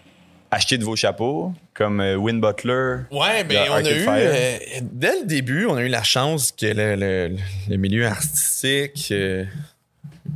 A: acheté de vos chapeaux, comme euh, Win Butler.
B: Ouais, ben
A: de
B: on a eu euh, dès le début, on a eu la chance que le, le- le milieu artistique, euh,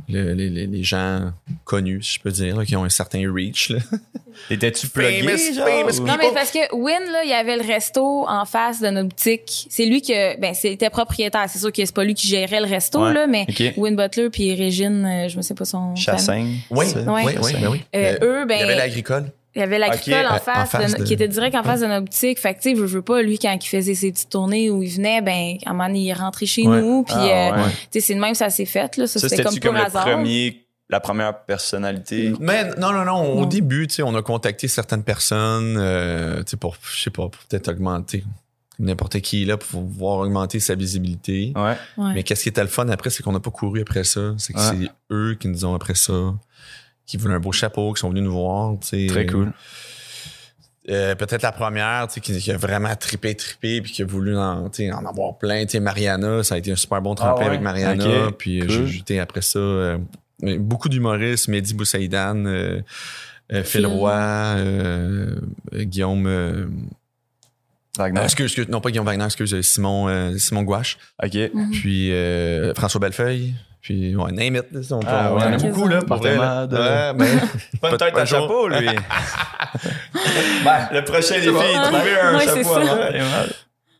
B: le- les, les- les gens connus, si je peux dire, là, qui ont un certain reach. [LAUGHS]
A: Étais-tu plugué,
B: Famous,
A: genre,
B: famous
A: ou-
C: Non, mais parce que Win, là, il y avait le resto en face de notre boutique. C'est lui que, ben, c'était propriétaire. C'est sûr que c'est pas lui qui gérait le resto,
A: Ouais.
C: là, mais
A: Ok.
C: Win Butler puis Régine, euh, je me sais pas son. famille.
A: Chassin.
B: Oui, oui, oui, ben oui.
C: Euh, eux, ben,
B: il y avait l'agricole.
C: Il y avait l'agricole
A: Ok,
C: en, face
B: en face
C: de-
B: de-
C: qui était direct en face de notre boutique. Fait que, tu sais, je veux pas, lui, quand il faisait ses petites tournées où il venait, ben, à un moment donné, il est rentré chez
B: Ouais.
C: nous, puis,
A: Ah,
C: euh,
A: ouais.
C: tu sais, c'est de même, ça s'est fait, là. Ça,
A: Ça,
C: c'était comme
A: comme le
C: hasard.
A: premier, la première personnalité?
B: Mais non, non, non. Au
C: Non.
B: début, tu sais, on a contacté certaines personnes, euh, tu sais, pour, je sais pas, peut-être augmenter n'importe qui là pour pouvoir augmenter sa visibilité.
A: Ouais.
C: Ouais.
B: Mais qu'est-ce qui était le fun après, c'est qu'on n'a pas couru après ça. C'est que
A: Ouais.
B: c'est eux qui nous ont après ça, qui voulaient un beau chapeau, qui sont venus nous voir. tu sais.
A: Très cool.
B: Euh, peut-être la première, tu sais, qui, qui a vraiment trippé, trippé, puis qui a voulu en, tu sais, en avoir plein. Tu sais, Mariana, ça a été un super bon tremplin
A: Ah ouais?
B: avec Mariana.
A: Ok,
B: Puis euh,
A: cool.
B: j'ai après ça, euh, beaucoup d'humoristes, Mehdi Boussaïdan, euh, euh, Phil. Roy, Guillaume... euh,
A: Wagner.
B: euh, excuse, excuse, non pas Guillaume Wagner, excuse, Simon, euh, Simon Gouache.
A: OK.
C: Mhm.
B: Puis euh, François Bellefeuille. Puis, ouais, name it. là, on peut-
A: Ah,
B: on en a beaucoup, là, pour vrai. là.
A: Martemade.
B: Ouais, [LAUGHS] mais-
A: Pas une tête à
B: de
A: chapeau, lui. [LAUGHS] Ben, le prochain défi,
B: bon.
A: trouver un
C: Ouais,
A: chapeau avant.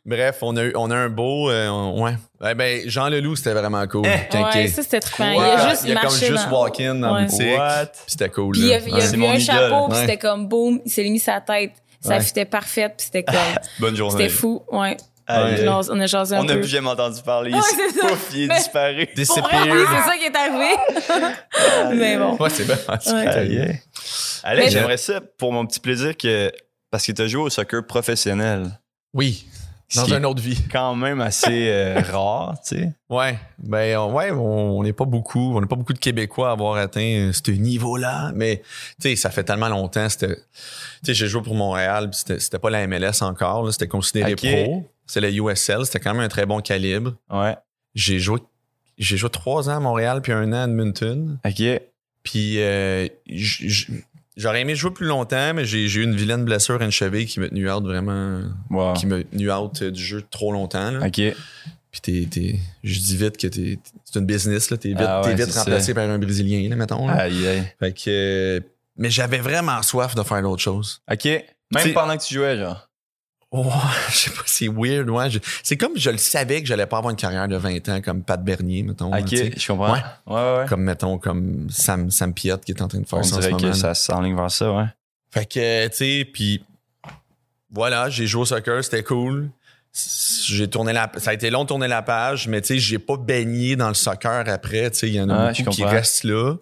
B: Bref, on a, eu, on a un beau. euh, on- ouais. Ouais, ben, Jean Leloup, c'était vraiment cool.
A: Eh.
C: Ouais,
B: il-
C: ça, c'était trippant.
B: Ouais,
C: Il a juste
B: il a comme juste
C: dans-
B: walk-in dans
C: Ouais.
B: la boutique.
A: What?
B: Puis c'était cool.
C: Puis il a, il a vu un
A: idole.
C: chapeau, puis c'était comme boum, il s'est mis sa tête. Ça
B: Ouais.
C: fitait parfait, puis c'était [LAUGHS] comme.
A: Bonne journée.
C: C'était fou, ouais.
B: Ouais.
C: on a jasé un
A: On n'a
C: peu.
A: plus jamais entendu parler.
C: Ouais, c'est.
A: Pouf, il est
C: Mais-
A: disparu. [LAUGHS]
B: Disappeared.
C: oui, c'est ça qui est arrivé. Mais bon.
B: Ouais, c'est bien.
A: Aïe, aïe. Alex, j'aimerais ça pour mon petit plaisir que. Parce que tu as joué au soccer professionnel.
B: Oui. Dans une autre vie.
A: quand même assez euh, [LAUGHS] rare, tu sais.
B: Ouais. Ben, on- ouais, on n'est pas beaucoup. On n'est pas beaucoup de Québécois à avoir atteint euh, ce niveau-là. Mais, tu sais, ça fait tellement longtemps. C'était. Tu sais, j'ai joué pour Montréal, c'était c'était pas la MLS encore. là, C'était considéré pro. C'est la USL. C'était quand même un très bon calibre.
A: Ouais.
B: J'ai joué. J'ai joué trois ans à Montréal, puis un an à Edmonton.
A: OK.
B: Puis euh, j'aurais aimé jouer plus longtemps, mais j'ai eu une vilaine blessure à une cheville qui m'a tenu out vraiment.
A: Wow.
B: qui m'a tenu out euh, du jeu trop longtemps. là.
A: OK.
B: Puis t'es, je dis vite que t'es, c'est une business, là. T'es vite,
A: Ah ouais,
B: vite remplacé
A: ça.
B: par un Brésilien, là, mettons. là.
A: Aïe, aïe.
B: Fait que, euh, mais j'avais vraiment soif de faire d'autres choses.
A: OK. Même
B: T'sais-
A: pendant que tu jouais, genre.
B: Oh, [LAUGHS] je sais pas, c'est weird, ouais. C'est comme je le savais que j'allais pas avoir une carrière de 20 ans comme Pat Bernier, mettons.
A: OK, je comprends.
B: Ouais.
A: Ouais, ouais.
B: Comme, mettons, comme Sam, Sam qui est en train de faire
A: On
B: ça en ce
A: dirait
B: moment.
A: que ça s'enligne vers ça, ouais.
B: Fait que, tu sais, puis voilà, j'ai joué au soccer, c'était cool. j'ai tourné la, ça a été long de tourner la page, mais tu sais, j'ai pas baigné dans le soccer après. Tu sais, il y en a
A: Ah,
B: beaucoup qui restent là.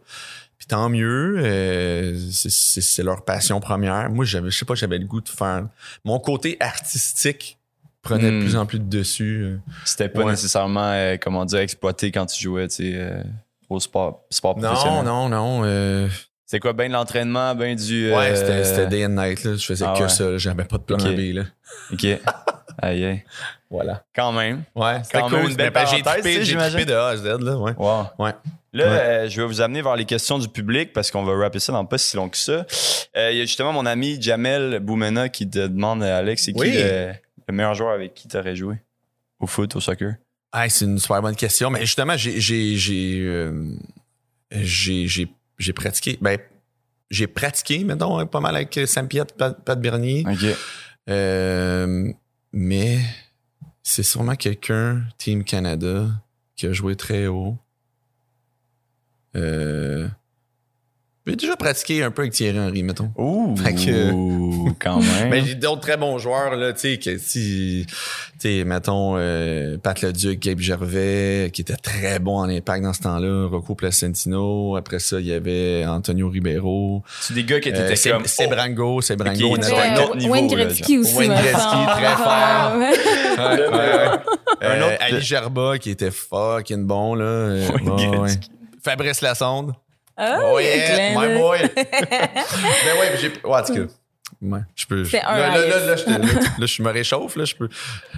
B: Puis tant mieux, euh, c'est- leur passion première. Moi, je sais pas, j'avais le goût de faire. Mon côté artistique prenait
A: Hmm.
B: de plus en plus de dessus. euh.
A: C'était pas
B: Ouais.
A: nécessairement, euh, comment dire, exploité quand tu jouais, tu sais, euh, au sport, sport
B: Non,
A: professionnel.
B: non, non. euh,
A: C'est quoi, ben de l'entraînement, ben du.
B: ouais, c'était, day and night. Là. Je faisais
A: ah
B: que
A: ouais.
B: ça. J'avais pas de plan
A: Ok.
B: B. Là.
A: Ok. [LAUGHS] aïe.
B: Voilà.
A: Quand même.
B: Ouais, c'était
A: Quand même
B: cool.
A: une belle
B: ben, j'ai trippé de A à Z. Là, ouais.
A: Wow.
B: Ouais.
A: Là,
B: Ouais.
A: euh, je vais vous amener vers les questions du public parce qu'on va rapper ça dans pas si long que ça. Euh, Il y a justement mon ami Jamel Boumena qui te demande, Alex, c'est qui
B: Oui.
A: le, le meilleur joueur avec qui tu aurais joué au foot, au soccer?
B: Ah, c'est une super bonne question. Mais justement, j'ai euh, pratiqué. Ben, j'ai pratiqué, mettons, pas mal avec Piet, Pat, Pat Bernier. Euh, mais c'est sûrement quelqu'un, Team Canada, qui a joué très haut. Euh, j'ai déjà pratiqué un peu avec Thierry Henry, mettons.
A: Ouh,
B: Fait que- [LAUGHS]
A: quand même.
B: Mais j'ai d'autres très bons joueurs, là, tu sais, que si, tu sais, mettons, euh, Pat Leduc, Gabe Gervais, qui était très bon en impact dans ce temps-là, Rocco Placentino, après ça, il y avait Antonio Ribeiro,
A: c'est des gars qui étaient
B: euh,
A: comme. C'est
B: avait
A: un
B: un
A: autre
B: autre
A: niveau,
C: Wayne Gretzky aussi.
B: Wayne
C: me
B: Gretzky, très fort.
C: Ouais.
B: Ouais, ouais, ouais.
A: Un
B: Euh,
A: autre-
B: Ali Gerba qui était fucking bon là. Euh,
A: Wayne
B: ouais, ouais.
A: Gretzky.
B: Fabrice Lassonde. Oh
C: a
B: yeah, my
C: de-
B: boy. [LAUGHS] ben ouais, j'ai ouais, en tout. Ouais, je peux.
C: C'est
B: je-
C: un
B: là, là, là, là, je, te- là, là, je me réchauffe là, je peux.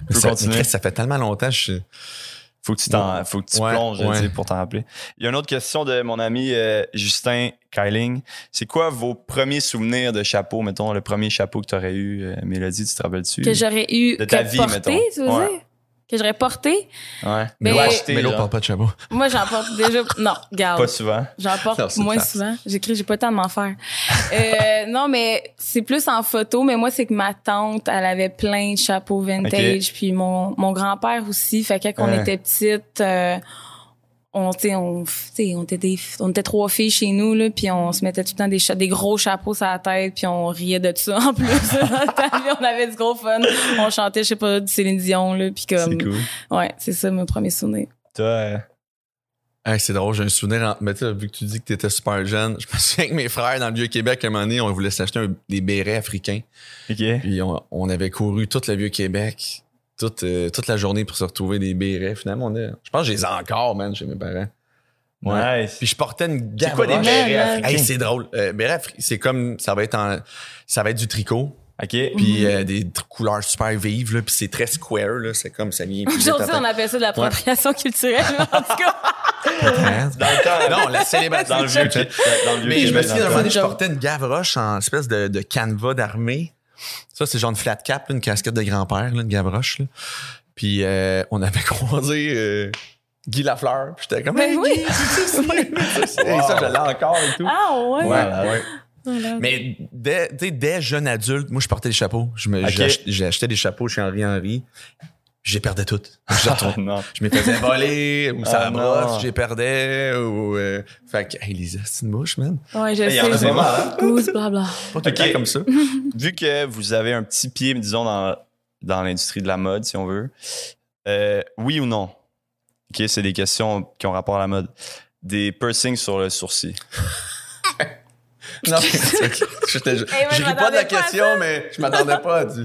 A: peux
B: ça,
A: continuer.
B: fait tellement longtemps. Je,
A: Faut que tu t'en, faut que tu
B: Ouais,
A: plonges,
B: ouais.
A: pour t'en rappeler. Il y a une autre question de mon ami euh, Justin Kyling. C'est quoi vos premiers souvenirs de chapeau, mettons, le premier chapeau que tu aurais eu, euh, Mélodie, tu te rappelles-tu?
C: Que j'aurais eu.
A: De ta
C: que
A: vie,
C: porté,
A: mettons.
C: tu veux
A: Ouais.
C: dire? Que j'aurais porté.
A: Ouais.
C: Mais-
A: acheté,
B: mais
A: genre.
B: parle pas de chapeau.
C: Moi, j'en porte déjà. [LAUGHS] Non, garde.
A: Pas souvent.
C: J'en porte moins
B: classe.
C: souvent. J'écris, j'ai pas le temps de m'en faire. Euh, non, mais c'est plus en photo. Mais moi, c'est que ma tante, elle avait plein de chapeaux vintage. Puis mon, mon grand-père aussi. Fait que quand on était petite, euh, on, t'sais, on, t'sais, on, était des, on était trois filles chez nous, là, puis on se mettait tout le temps des, gros chapeaux sur la tête, puis on riait de ça. En plus, [LAUGHS] on avait du gros fun. On chantait, je sais pas, du Céline Dion, là, puis comme...
A: C'est cool.
C: Ouais, c'est ça, mon premier souvenir.
A: Toi, euh,
B: Hey, c'est drôle, j'ai un souvenir. En... Mais tu sais, vu que tu dis que t'étais super jeune, je me souviens que mes frères dans le Vieux-Québec, à un moment donné, on voulait s'acheter un- des bérets africains.
A: OK.
B: Puis on, on avait couru tout le Vieux-Québec, toute, euh, toute la journée pour se retrouver des bérets. Finalement, on est, je pense que je les ai encore, man, chez mes parents. Ouais.
A: Nice.
B: Puis je portais une
A: C'est quoi des bérets africains?
B: Hey, c'est drôle. Euh, béret afri- c'est comme ça va être en ça va être du tricot
A: OK.
B: puis euh, des couleurs super vives là puis c'est très square là, c'est comme ça vient
C: Aujourd'hui, on appelle ça de l'appropriation culturelle, en tout cas.
B: Dans le temps, non, la célébration.
A: Dans le vieux. Dans le vieux
B: Mais je me souviens, d'un moment donné, je portais une gavroche en espèce de, de canevas d'armée. Ça, c'est genre une flat cap, une casquette de grand-père, une gavroche. Là. Puis euh, on avait [LAUGHS] croisé euh, Guy Lafleur. Puis j'étais comme,
C: Ben
B: hey,
C: oui.
B: Guy, [LAUGHS] c'est ça, je l'ai encore et tout.
C: Ah ouais.
B: Ouais, ouais.
C: Voilà.
B: Mais dès, tu sais, dès jeune adulte, moi, je portais des chapeaux. Je me, des chapeaux chez Henri Henry. J'ai perdais toutes. [LAUGHS] Je, les
A: Ah, non.
B: je me faisais voler, ou ça
A: Ah,
B: brosse, j'ai perdais, ou... euh, fait que, hey, Lisa, c'est une mouche, man.
C: Ouais, je
A: Il y en a
C: sais.
A: pas mal, hein?
C: Goose, blabla.
B: Pas tout le
A: Ok.
B: temps comme ça. [LAUGHS]
A: Vu que vous avez un petit pied, disons, dans, dans l'industrie de la mode, si on veut, euh, oui ou non? OK, c'est des questions qui ont rapport à la mode. Des piercings sur le sourcil. [LAUGHS]
B: Non, ok. Je
C: Hey,
B: je ris pas de la
C: pas
B: question, mais je m'attendais pas à du.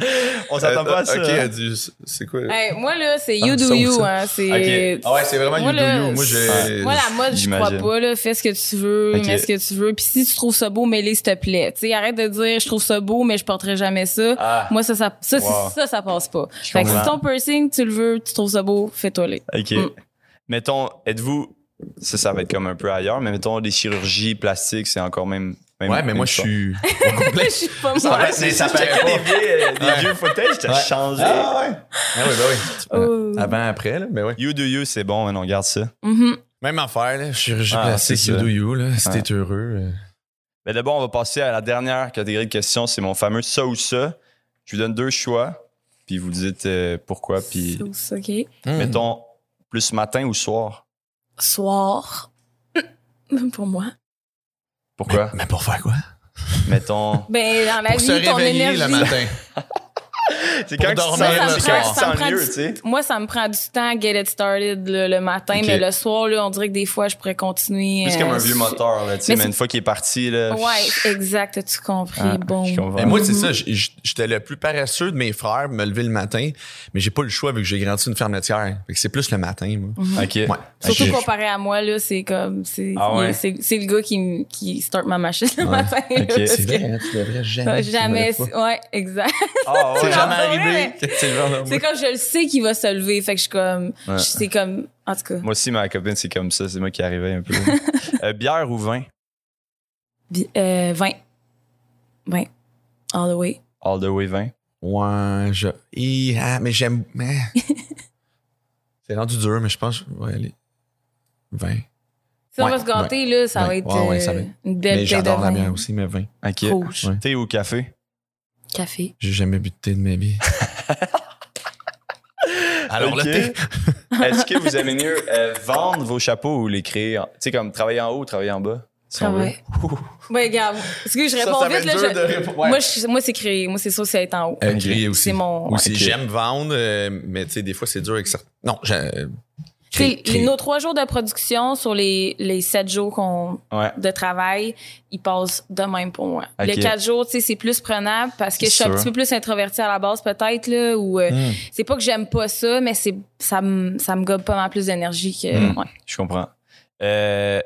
A: On s'attend pas à ça.
B: Ok,
A: hein?
B: à du. C'est quoi?
C: Hey, moi, là, c'est
B: Ah,
C: you do you. Hein, c'est...
A: Ok.
B: Ah ouais, c'est vraiment
C: Moi,
B: you do you. Moi, j'ai.
C: Moi, la mode, je crois pas, là. Fais ce que tu veux,
A: Ok.
C: mets ce que tu veux. Puis si tu trouves ça beau, mets-les, s'il te plaît. Tu sais, arrête de dire, je trouve ça beau, mais je porterai jamais ça.
A: Ah,
C: Moi, ça, ça, ça,
A: Wow.
C: ça, ça passe pas.
A: Je
C: Fait que si ton piercing, tu le veux, tu trouves ça beau, fais-toi-les.
A: OK.
C: Mm.
A: Mettons, êtes-vous... Ça, ça va être comme un peu ailleurs, mais mettons, des chirurgies plastiques, c'est encore même... même
B: Ouais, mais
A: même
B: moi, je suis. au [LAUGHS] complet. [LAUGHS]
C: Je suis pas
B: Ça
C: moi.
B: va,
A: Ouais,
B: mais
A: c'est
B: ça
A: ça,
B: pas.
A: des vieux, des
B: Ouais.
A: vieux footage, t'as
B: Ouais.
A: changé.
B: Ah ouais. Ah oui, ben oui.
C: Oh.
B: Avant, après, là. Ben oui.
A: You do you, c'est bon, on garde ça.
C: Mhm.
B: Même affaire, là. Chirurgie
A: Ah,
B: plastique,
A: c'est
B: you
A: ça.
B: do you, là. Si
A: Ouais.
B: t'es heureux. euh.
A: Mais d'abord, on va passer à la dernière catégorie de questions. C'est mon fameux ça ou ça. Je vous donne deux choix, puis vous dites euh, pourquoi. Puis,
C: Sauce, OK.
B: Hmm.
A: mettons, plus matin ou soir?
C: Soir. [LAUGHS] Pour moi.
A: Pourquoi?
B: Mais pour faire quoi?
A: mettons.
C: Ben, dans la
B: Pour
C: vie,
B: se
C: ton
B: réveiller
C: énergie.
B: le matin. [LAUGHS]
A: C'est quand tu te
B: dormir
A: sens-
C: Ça, ça me
A: c'est
C: prend-
A: quand tu te
C: ça me
A: sens
C: prend
A: mieux, tu sais.
C: Moi, ça me prend du temps à get it started le, le matin, mais le soir, là, on dirait que des fois, je pourrais continuer.
A: Plus comme
C: euh,
A: un vieux
C: sur-
A: moteur, là, tu sais,
C: Mais
A: une fois qu'il est parti, là.
C: Ouais, exact, as-tu compris?
A: Ah,
C: bon.
B: Mais moi, c'est ça, j'étais le plus paresseux de mes frères, me lever le matin, mais j'ai pas le choix vu que j'ai grandi une ferme laitière. C'est plus le matin, moi. Ouais.
C: Surtout comparé à moi, là, c'est comme, c'est,
A: Ah ouais?
C: c'est, c'est le gars qui, start ma machine le matin.
B: C'est vrai, hein, tu devrais jamais.
C: jamais,
B: tu
C: ouais, exact.
A: Ah,
B: C'est jamais arrivé.
C: vrai,
B: que C'est
C: comme je le sais qu'il va se lever, fait que je suis comme,
A: Ouais.
C: c'est comme, en tout cas,
A: Moi aussi, ma copine, c'est comme ça. C'est moi qui arrivais un peu. [LAUGHS] Euh, bière ou vin?
C: bi- euh, 20. 20. All the way.
A: All the way vin.
B: Ouais, je. Hi, ah, mais j'aime. mais- [LAUGHS] c'est rendu dur, mais je pense que je vais aller. 20.
C: Si on
B: Ouais,
C: va se gâter, là, ça
B: ouais.
C: va être
B: Ouais, ouais,
C: euh,
B: ça va.
C: une belle
B: Mais
C: bouteille de
B: j'adore la
C: vin.
B: bière aussi, mais 20.
A: OK.
C: Rouge.
B: Ouais.
A: Thé ou café?
C: Café.
B: J'ai jamais bu de thé de ma vie. [LAUGHS] Alors, le thé. [LAUGHS]
A: Est-ce que vous aimez mieux euh, vendre vos chapeaux ou les créer? en- Tu sais, comme travailler en haut ou travailler en bas? si
C: Travail.
A: veut?
C: Ouais, regarde. Est-ce que je réponds
B: ça
C: vite, là? je-
B: de. Ouais.
C: Moi, je- moi, c'est créé. Moi, c'est ça, c'est être en haut.
B: Euh, griller aussi.
C: C'est mon-
B: Aussi,
A: ok.
B: j'aime vendre, euh, mais tu sais, des fois, c'est dur avec certains. Non, j'ai.
C: Nos trois jours de production sur les, les sept jours qu'on,
A: Ouais.
C: de travail, ils passent de même pour moi.
A: Ok.
C: Le quatre jours, tu sais, c'est plus prenable parce que je suis un petit peu plus introvertie à la base, peut-être, là, ou euh,
B: Hmm.
C: c'est pas que j'aime pas ça, mais c'est, ça me, ça me gobe pas mal plus d'énergie que,
A: Hmm.
C: ouais.
A: Je comprends. Euh,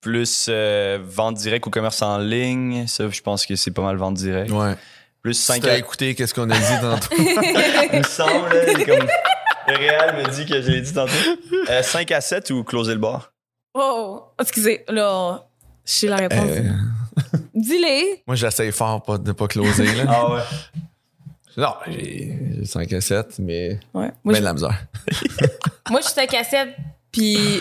A: plus euh, vente directe ou commerce en ligne. Ça, je pense que c'est pas mal vente directe.
B: Ouais.
A: Plus
B: Si
A: 5
B: t'as
A: à...
B: écouté, qu'est-ce qu'on a dit tantôt? [LAUGHS]
A: Il me semble, comme... Le Réal me dit que je l'ai dit tantôt. Euh, 5 à 7 ou closer le bar?
C: Oh, excusez, là, je sais la réponse.
B: Euh,
C: Dis-les.
B: moi, j'essaye fort pas, de pas closer. Là. [LAUGHS]
A: Ah ouais.
B: Non, j'ai j'ai 5 à 7, mais
C: Ouais. Moi,
B: ben de la misère. [LAUGHS]
C: moi, je suis à cassette, puis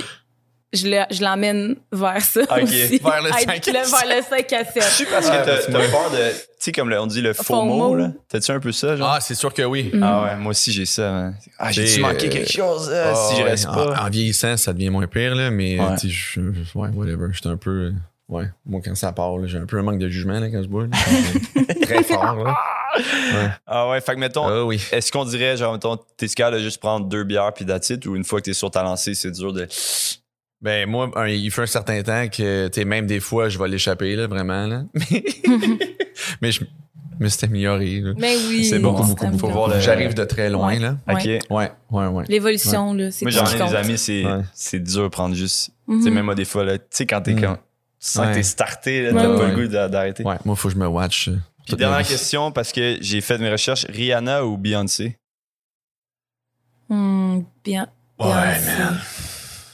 C: je le- je l'emmène vers ça
A: Ok,
C: aussi.
B: vers le [LAUGHS]
C: Être
B: 5 à
C: là, vers le 5 à 7.
A: Tu parce que
B: Ouais,
A: t'as
B: parce que
A: t'as
B: moi-
A: peur de. Tu sais, comme le- on dit le faux
C: FOMO.
A: mot, là. T'as-tu un peu ça, genre?
B: Ah, c'est sûr que oui.
C: Mm.
A: Ah ouais, moi aussi j'ai ça. man. Ah, j'ai-tu manqué
B: euh,
A: quelque chose là,
B: Ah,
A: si je reste
B: en-
A: pas?
B: En, vieillissant, ça devient moins pire, là, mais
A: Ouais.
B: euh, tu sais, je, je- ouais, whatever. J'étais un peu. euh, Ouais, moi, quand ça part, là, j'ai un peu un manque de jugement là, quand je bois. [LAUGHS] Très fort, là. Ouais.
A: Ah ouais, fait que mettons,
B: Ah oui.
A: est-ce qu'on dirait, genre, mettons, t'es capable de juste prendre deux bières puis it, ou une fois que t'es sur ta lancée, c'est dur de.
B: Ben, moi, un- il fait un certain temps que, tu sais, même des fois, je vais l'échapper, là, vraiment, là. [LAUGHS] mais je me suis amélioré, là.
C: Mais oui.
A: C'est beaucoup,
C: un
A: beaucoup
C: peu-
A: voir le-
B: J'arrive de très loin,
C: Ouais.
B: là.
C: Ouais.
A: Ok.
B: Ouais, ouais, ouais.
C: L'évolution, là, c'est
A: Moi, j'en ai des amis, c'est
B: Ouais.
A: c'est dur de prendre juste.
C: Mhm.
A: Tu sais, même moi, des fois, là, tu sais, quand t'es
B: Mm.
A: comme. Tu sens
B: Ouais.
A: que t'es starté, là,
C: Ouais,
A: t'as
C: ouais,
A: pas
B: ouais.
A: le goût d'a- d'arrêter.
B: Ouais, moi, faut que je me watch. euh,
A: Puis dernière [LAUGHS] question, parce que j'ai fait mes recherches, Rihanna ou Beyoncé?
C: Hmm, bien.
B: Ouais,
C: Beyoncé.
B: man.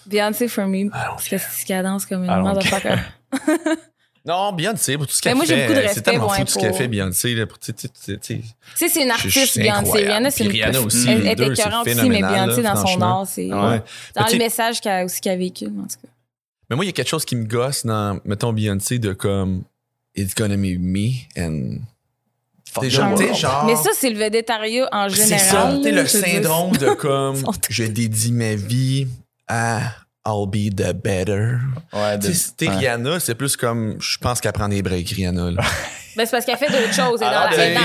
C: Beyoncé for me. Parce que c'est qu'elle danse comme une motherfucker. [LAUGHS]
B: Non, Beyoncé, pour tout ce
C: Mais
B: qu'elle
C: moi, j'ai
B: fait.
C: beaucoup de
B: C'est
C: respect
B: tellement
C: pour
B: fou
C: un
B: tout ce qu'elle fait, Beyoncé, tu sais,
C: c'est une artiste,
B: c'est
C: Beyoncé. Rihanna, c'est une
B: Rihanna aussi,
C: Elle
B: c'est
C: écœurante aussi, mais Beyoncé, dans son art, c'est. Dans le message qu'elle aussi qu'elle véhicule, en tout cas.
B: Mais moi, il y a quelque chose qui me gosse dans, mettons, Beyoncé, de comme, It's gonna be me and. T'es genre, genre-
C: Mais ça, c'est le védétariat en
B: c'est
C: général.
B: ça, t'sais, le syndrome de [LAUGHS] comme, je dédie ma vie à I'll be the better.
A: Ouais, de-
B: Tu sais, t'sais,
A: ouais.
B: Rihanna, c'est plus comme, je pense qu'elle prend des breaks, Rihanna. Là. [LAUGHS]
C: Ben, c'est parce qu'elle fait d'autres choses. Elle est dans
A: Alors,
C: la, elle est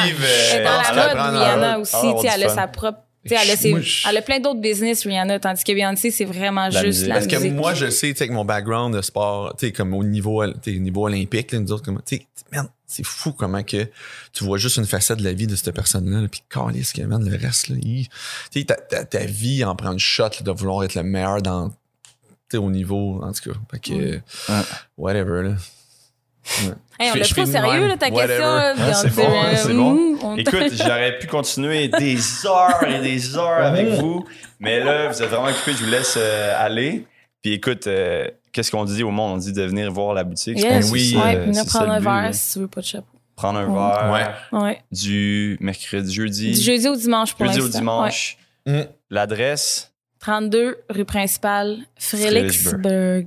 C: dans-
A: euh,
C: la mode, Rihanna
A: ah,
C: aussi.
A: du
C: elle a sa propre. Tu sais, Elle a, ses-
B: Moi, je-
C: elle a plein d'autres business, Rihanna, tandis que Beyoncé, c'est vraiment
A: La
C: juste
A: musique.
C: la
B: Parce que
C: musique.
B: moi, je sais, tu sais, avec mon background de sport, tu sais, comme au niveau, tu sais, au niveau olympique, là, nous autres, comme, tu sais, man, c'est fou comment que tu vois juste une facette de la vie de cette personne-là, là, puis calisse que, man, le reste, là, il- tu sais, ta, ta, ta vie en prend une shot, là, de vouloir être le meilleur dans, tu sais, au niveau, en tout cas. Fait que, whatever, là.
C: Hey, on l'a pris au sérieux, là, ta question.
A: Ah, c'est bon, hein,
C: euh,
A: c'est bon.
C: on-
A: Écoute, j'aurais pu continuer des heures et des heures avec vous, mais là, vous êtes vraiment occupé, je vous laisse euh, aller. Puis écoute, euh, qu'est-ce qu'on dit au monde? On dit de venir voir la boutique.
C: Yes,
A: C'est
B: oui,
C: ouais,
A: euh,
C: venir
A: c'est ça
C: prendre un verre si tu veux pas de chapeau.
A: Prendre un
C: Ouais.
A: verre
C: Ouais.
A: du mercredi, jeudi,
C: Du jeudi au dimanche pour
A: jeudi au
C: l'instant.
A: dimanche.
B: Mm.
A: L'adresse,
C: 32 rue principale,
A: Frédéricsburg.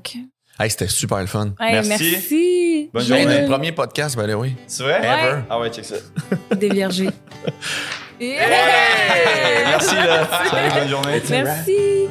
B: Hey, c'était super le fun.
C: Hey,
A: Merci.
C: merci.
A: Bonne journée.
B: premier podcast, ben là, oui.
A: c'est vrai?
C: Ouais.
A: Ah ouais, check ça. [LAUGHS]
C: Déviergé. [LAUGHS]
A: Hey! Merci là. [LAUGHS] Salut, bonne journée.
C: Merci.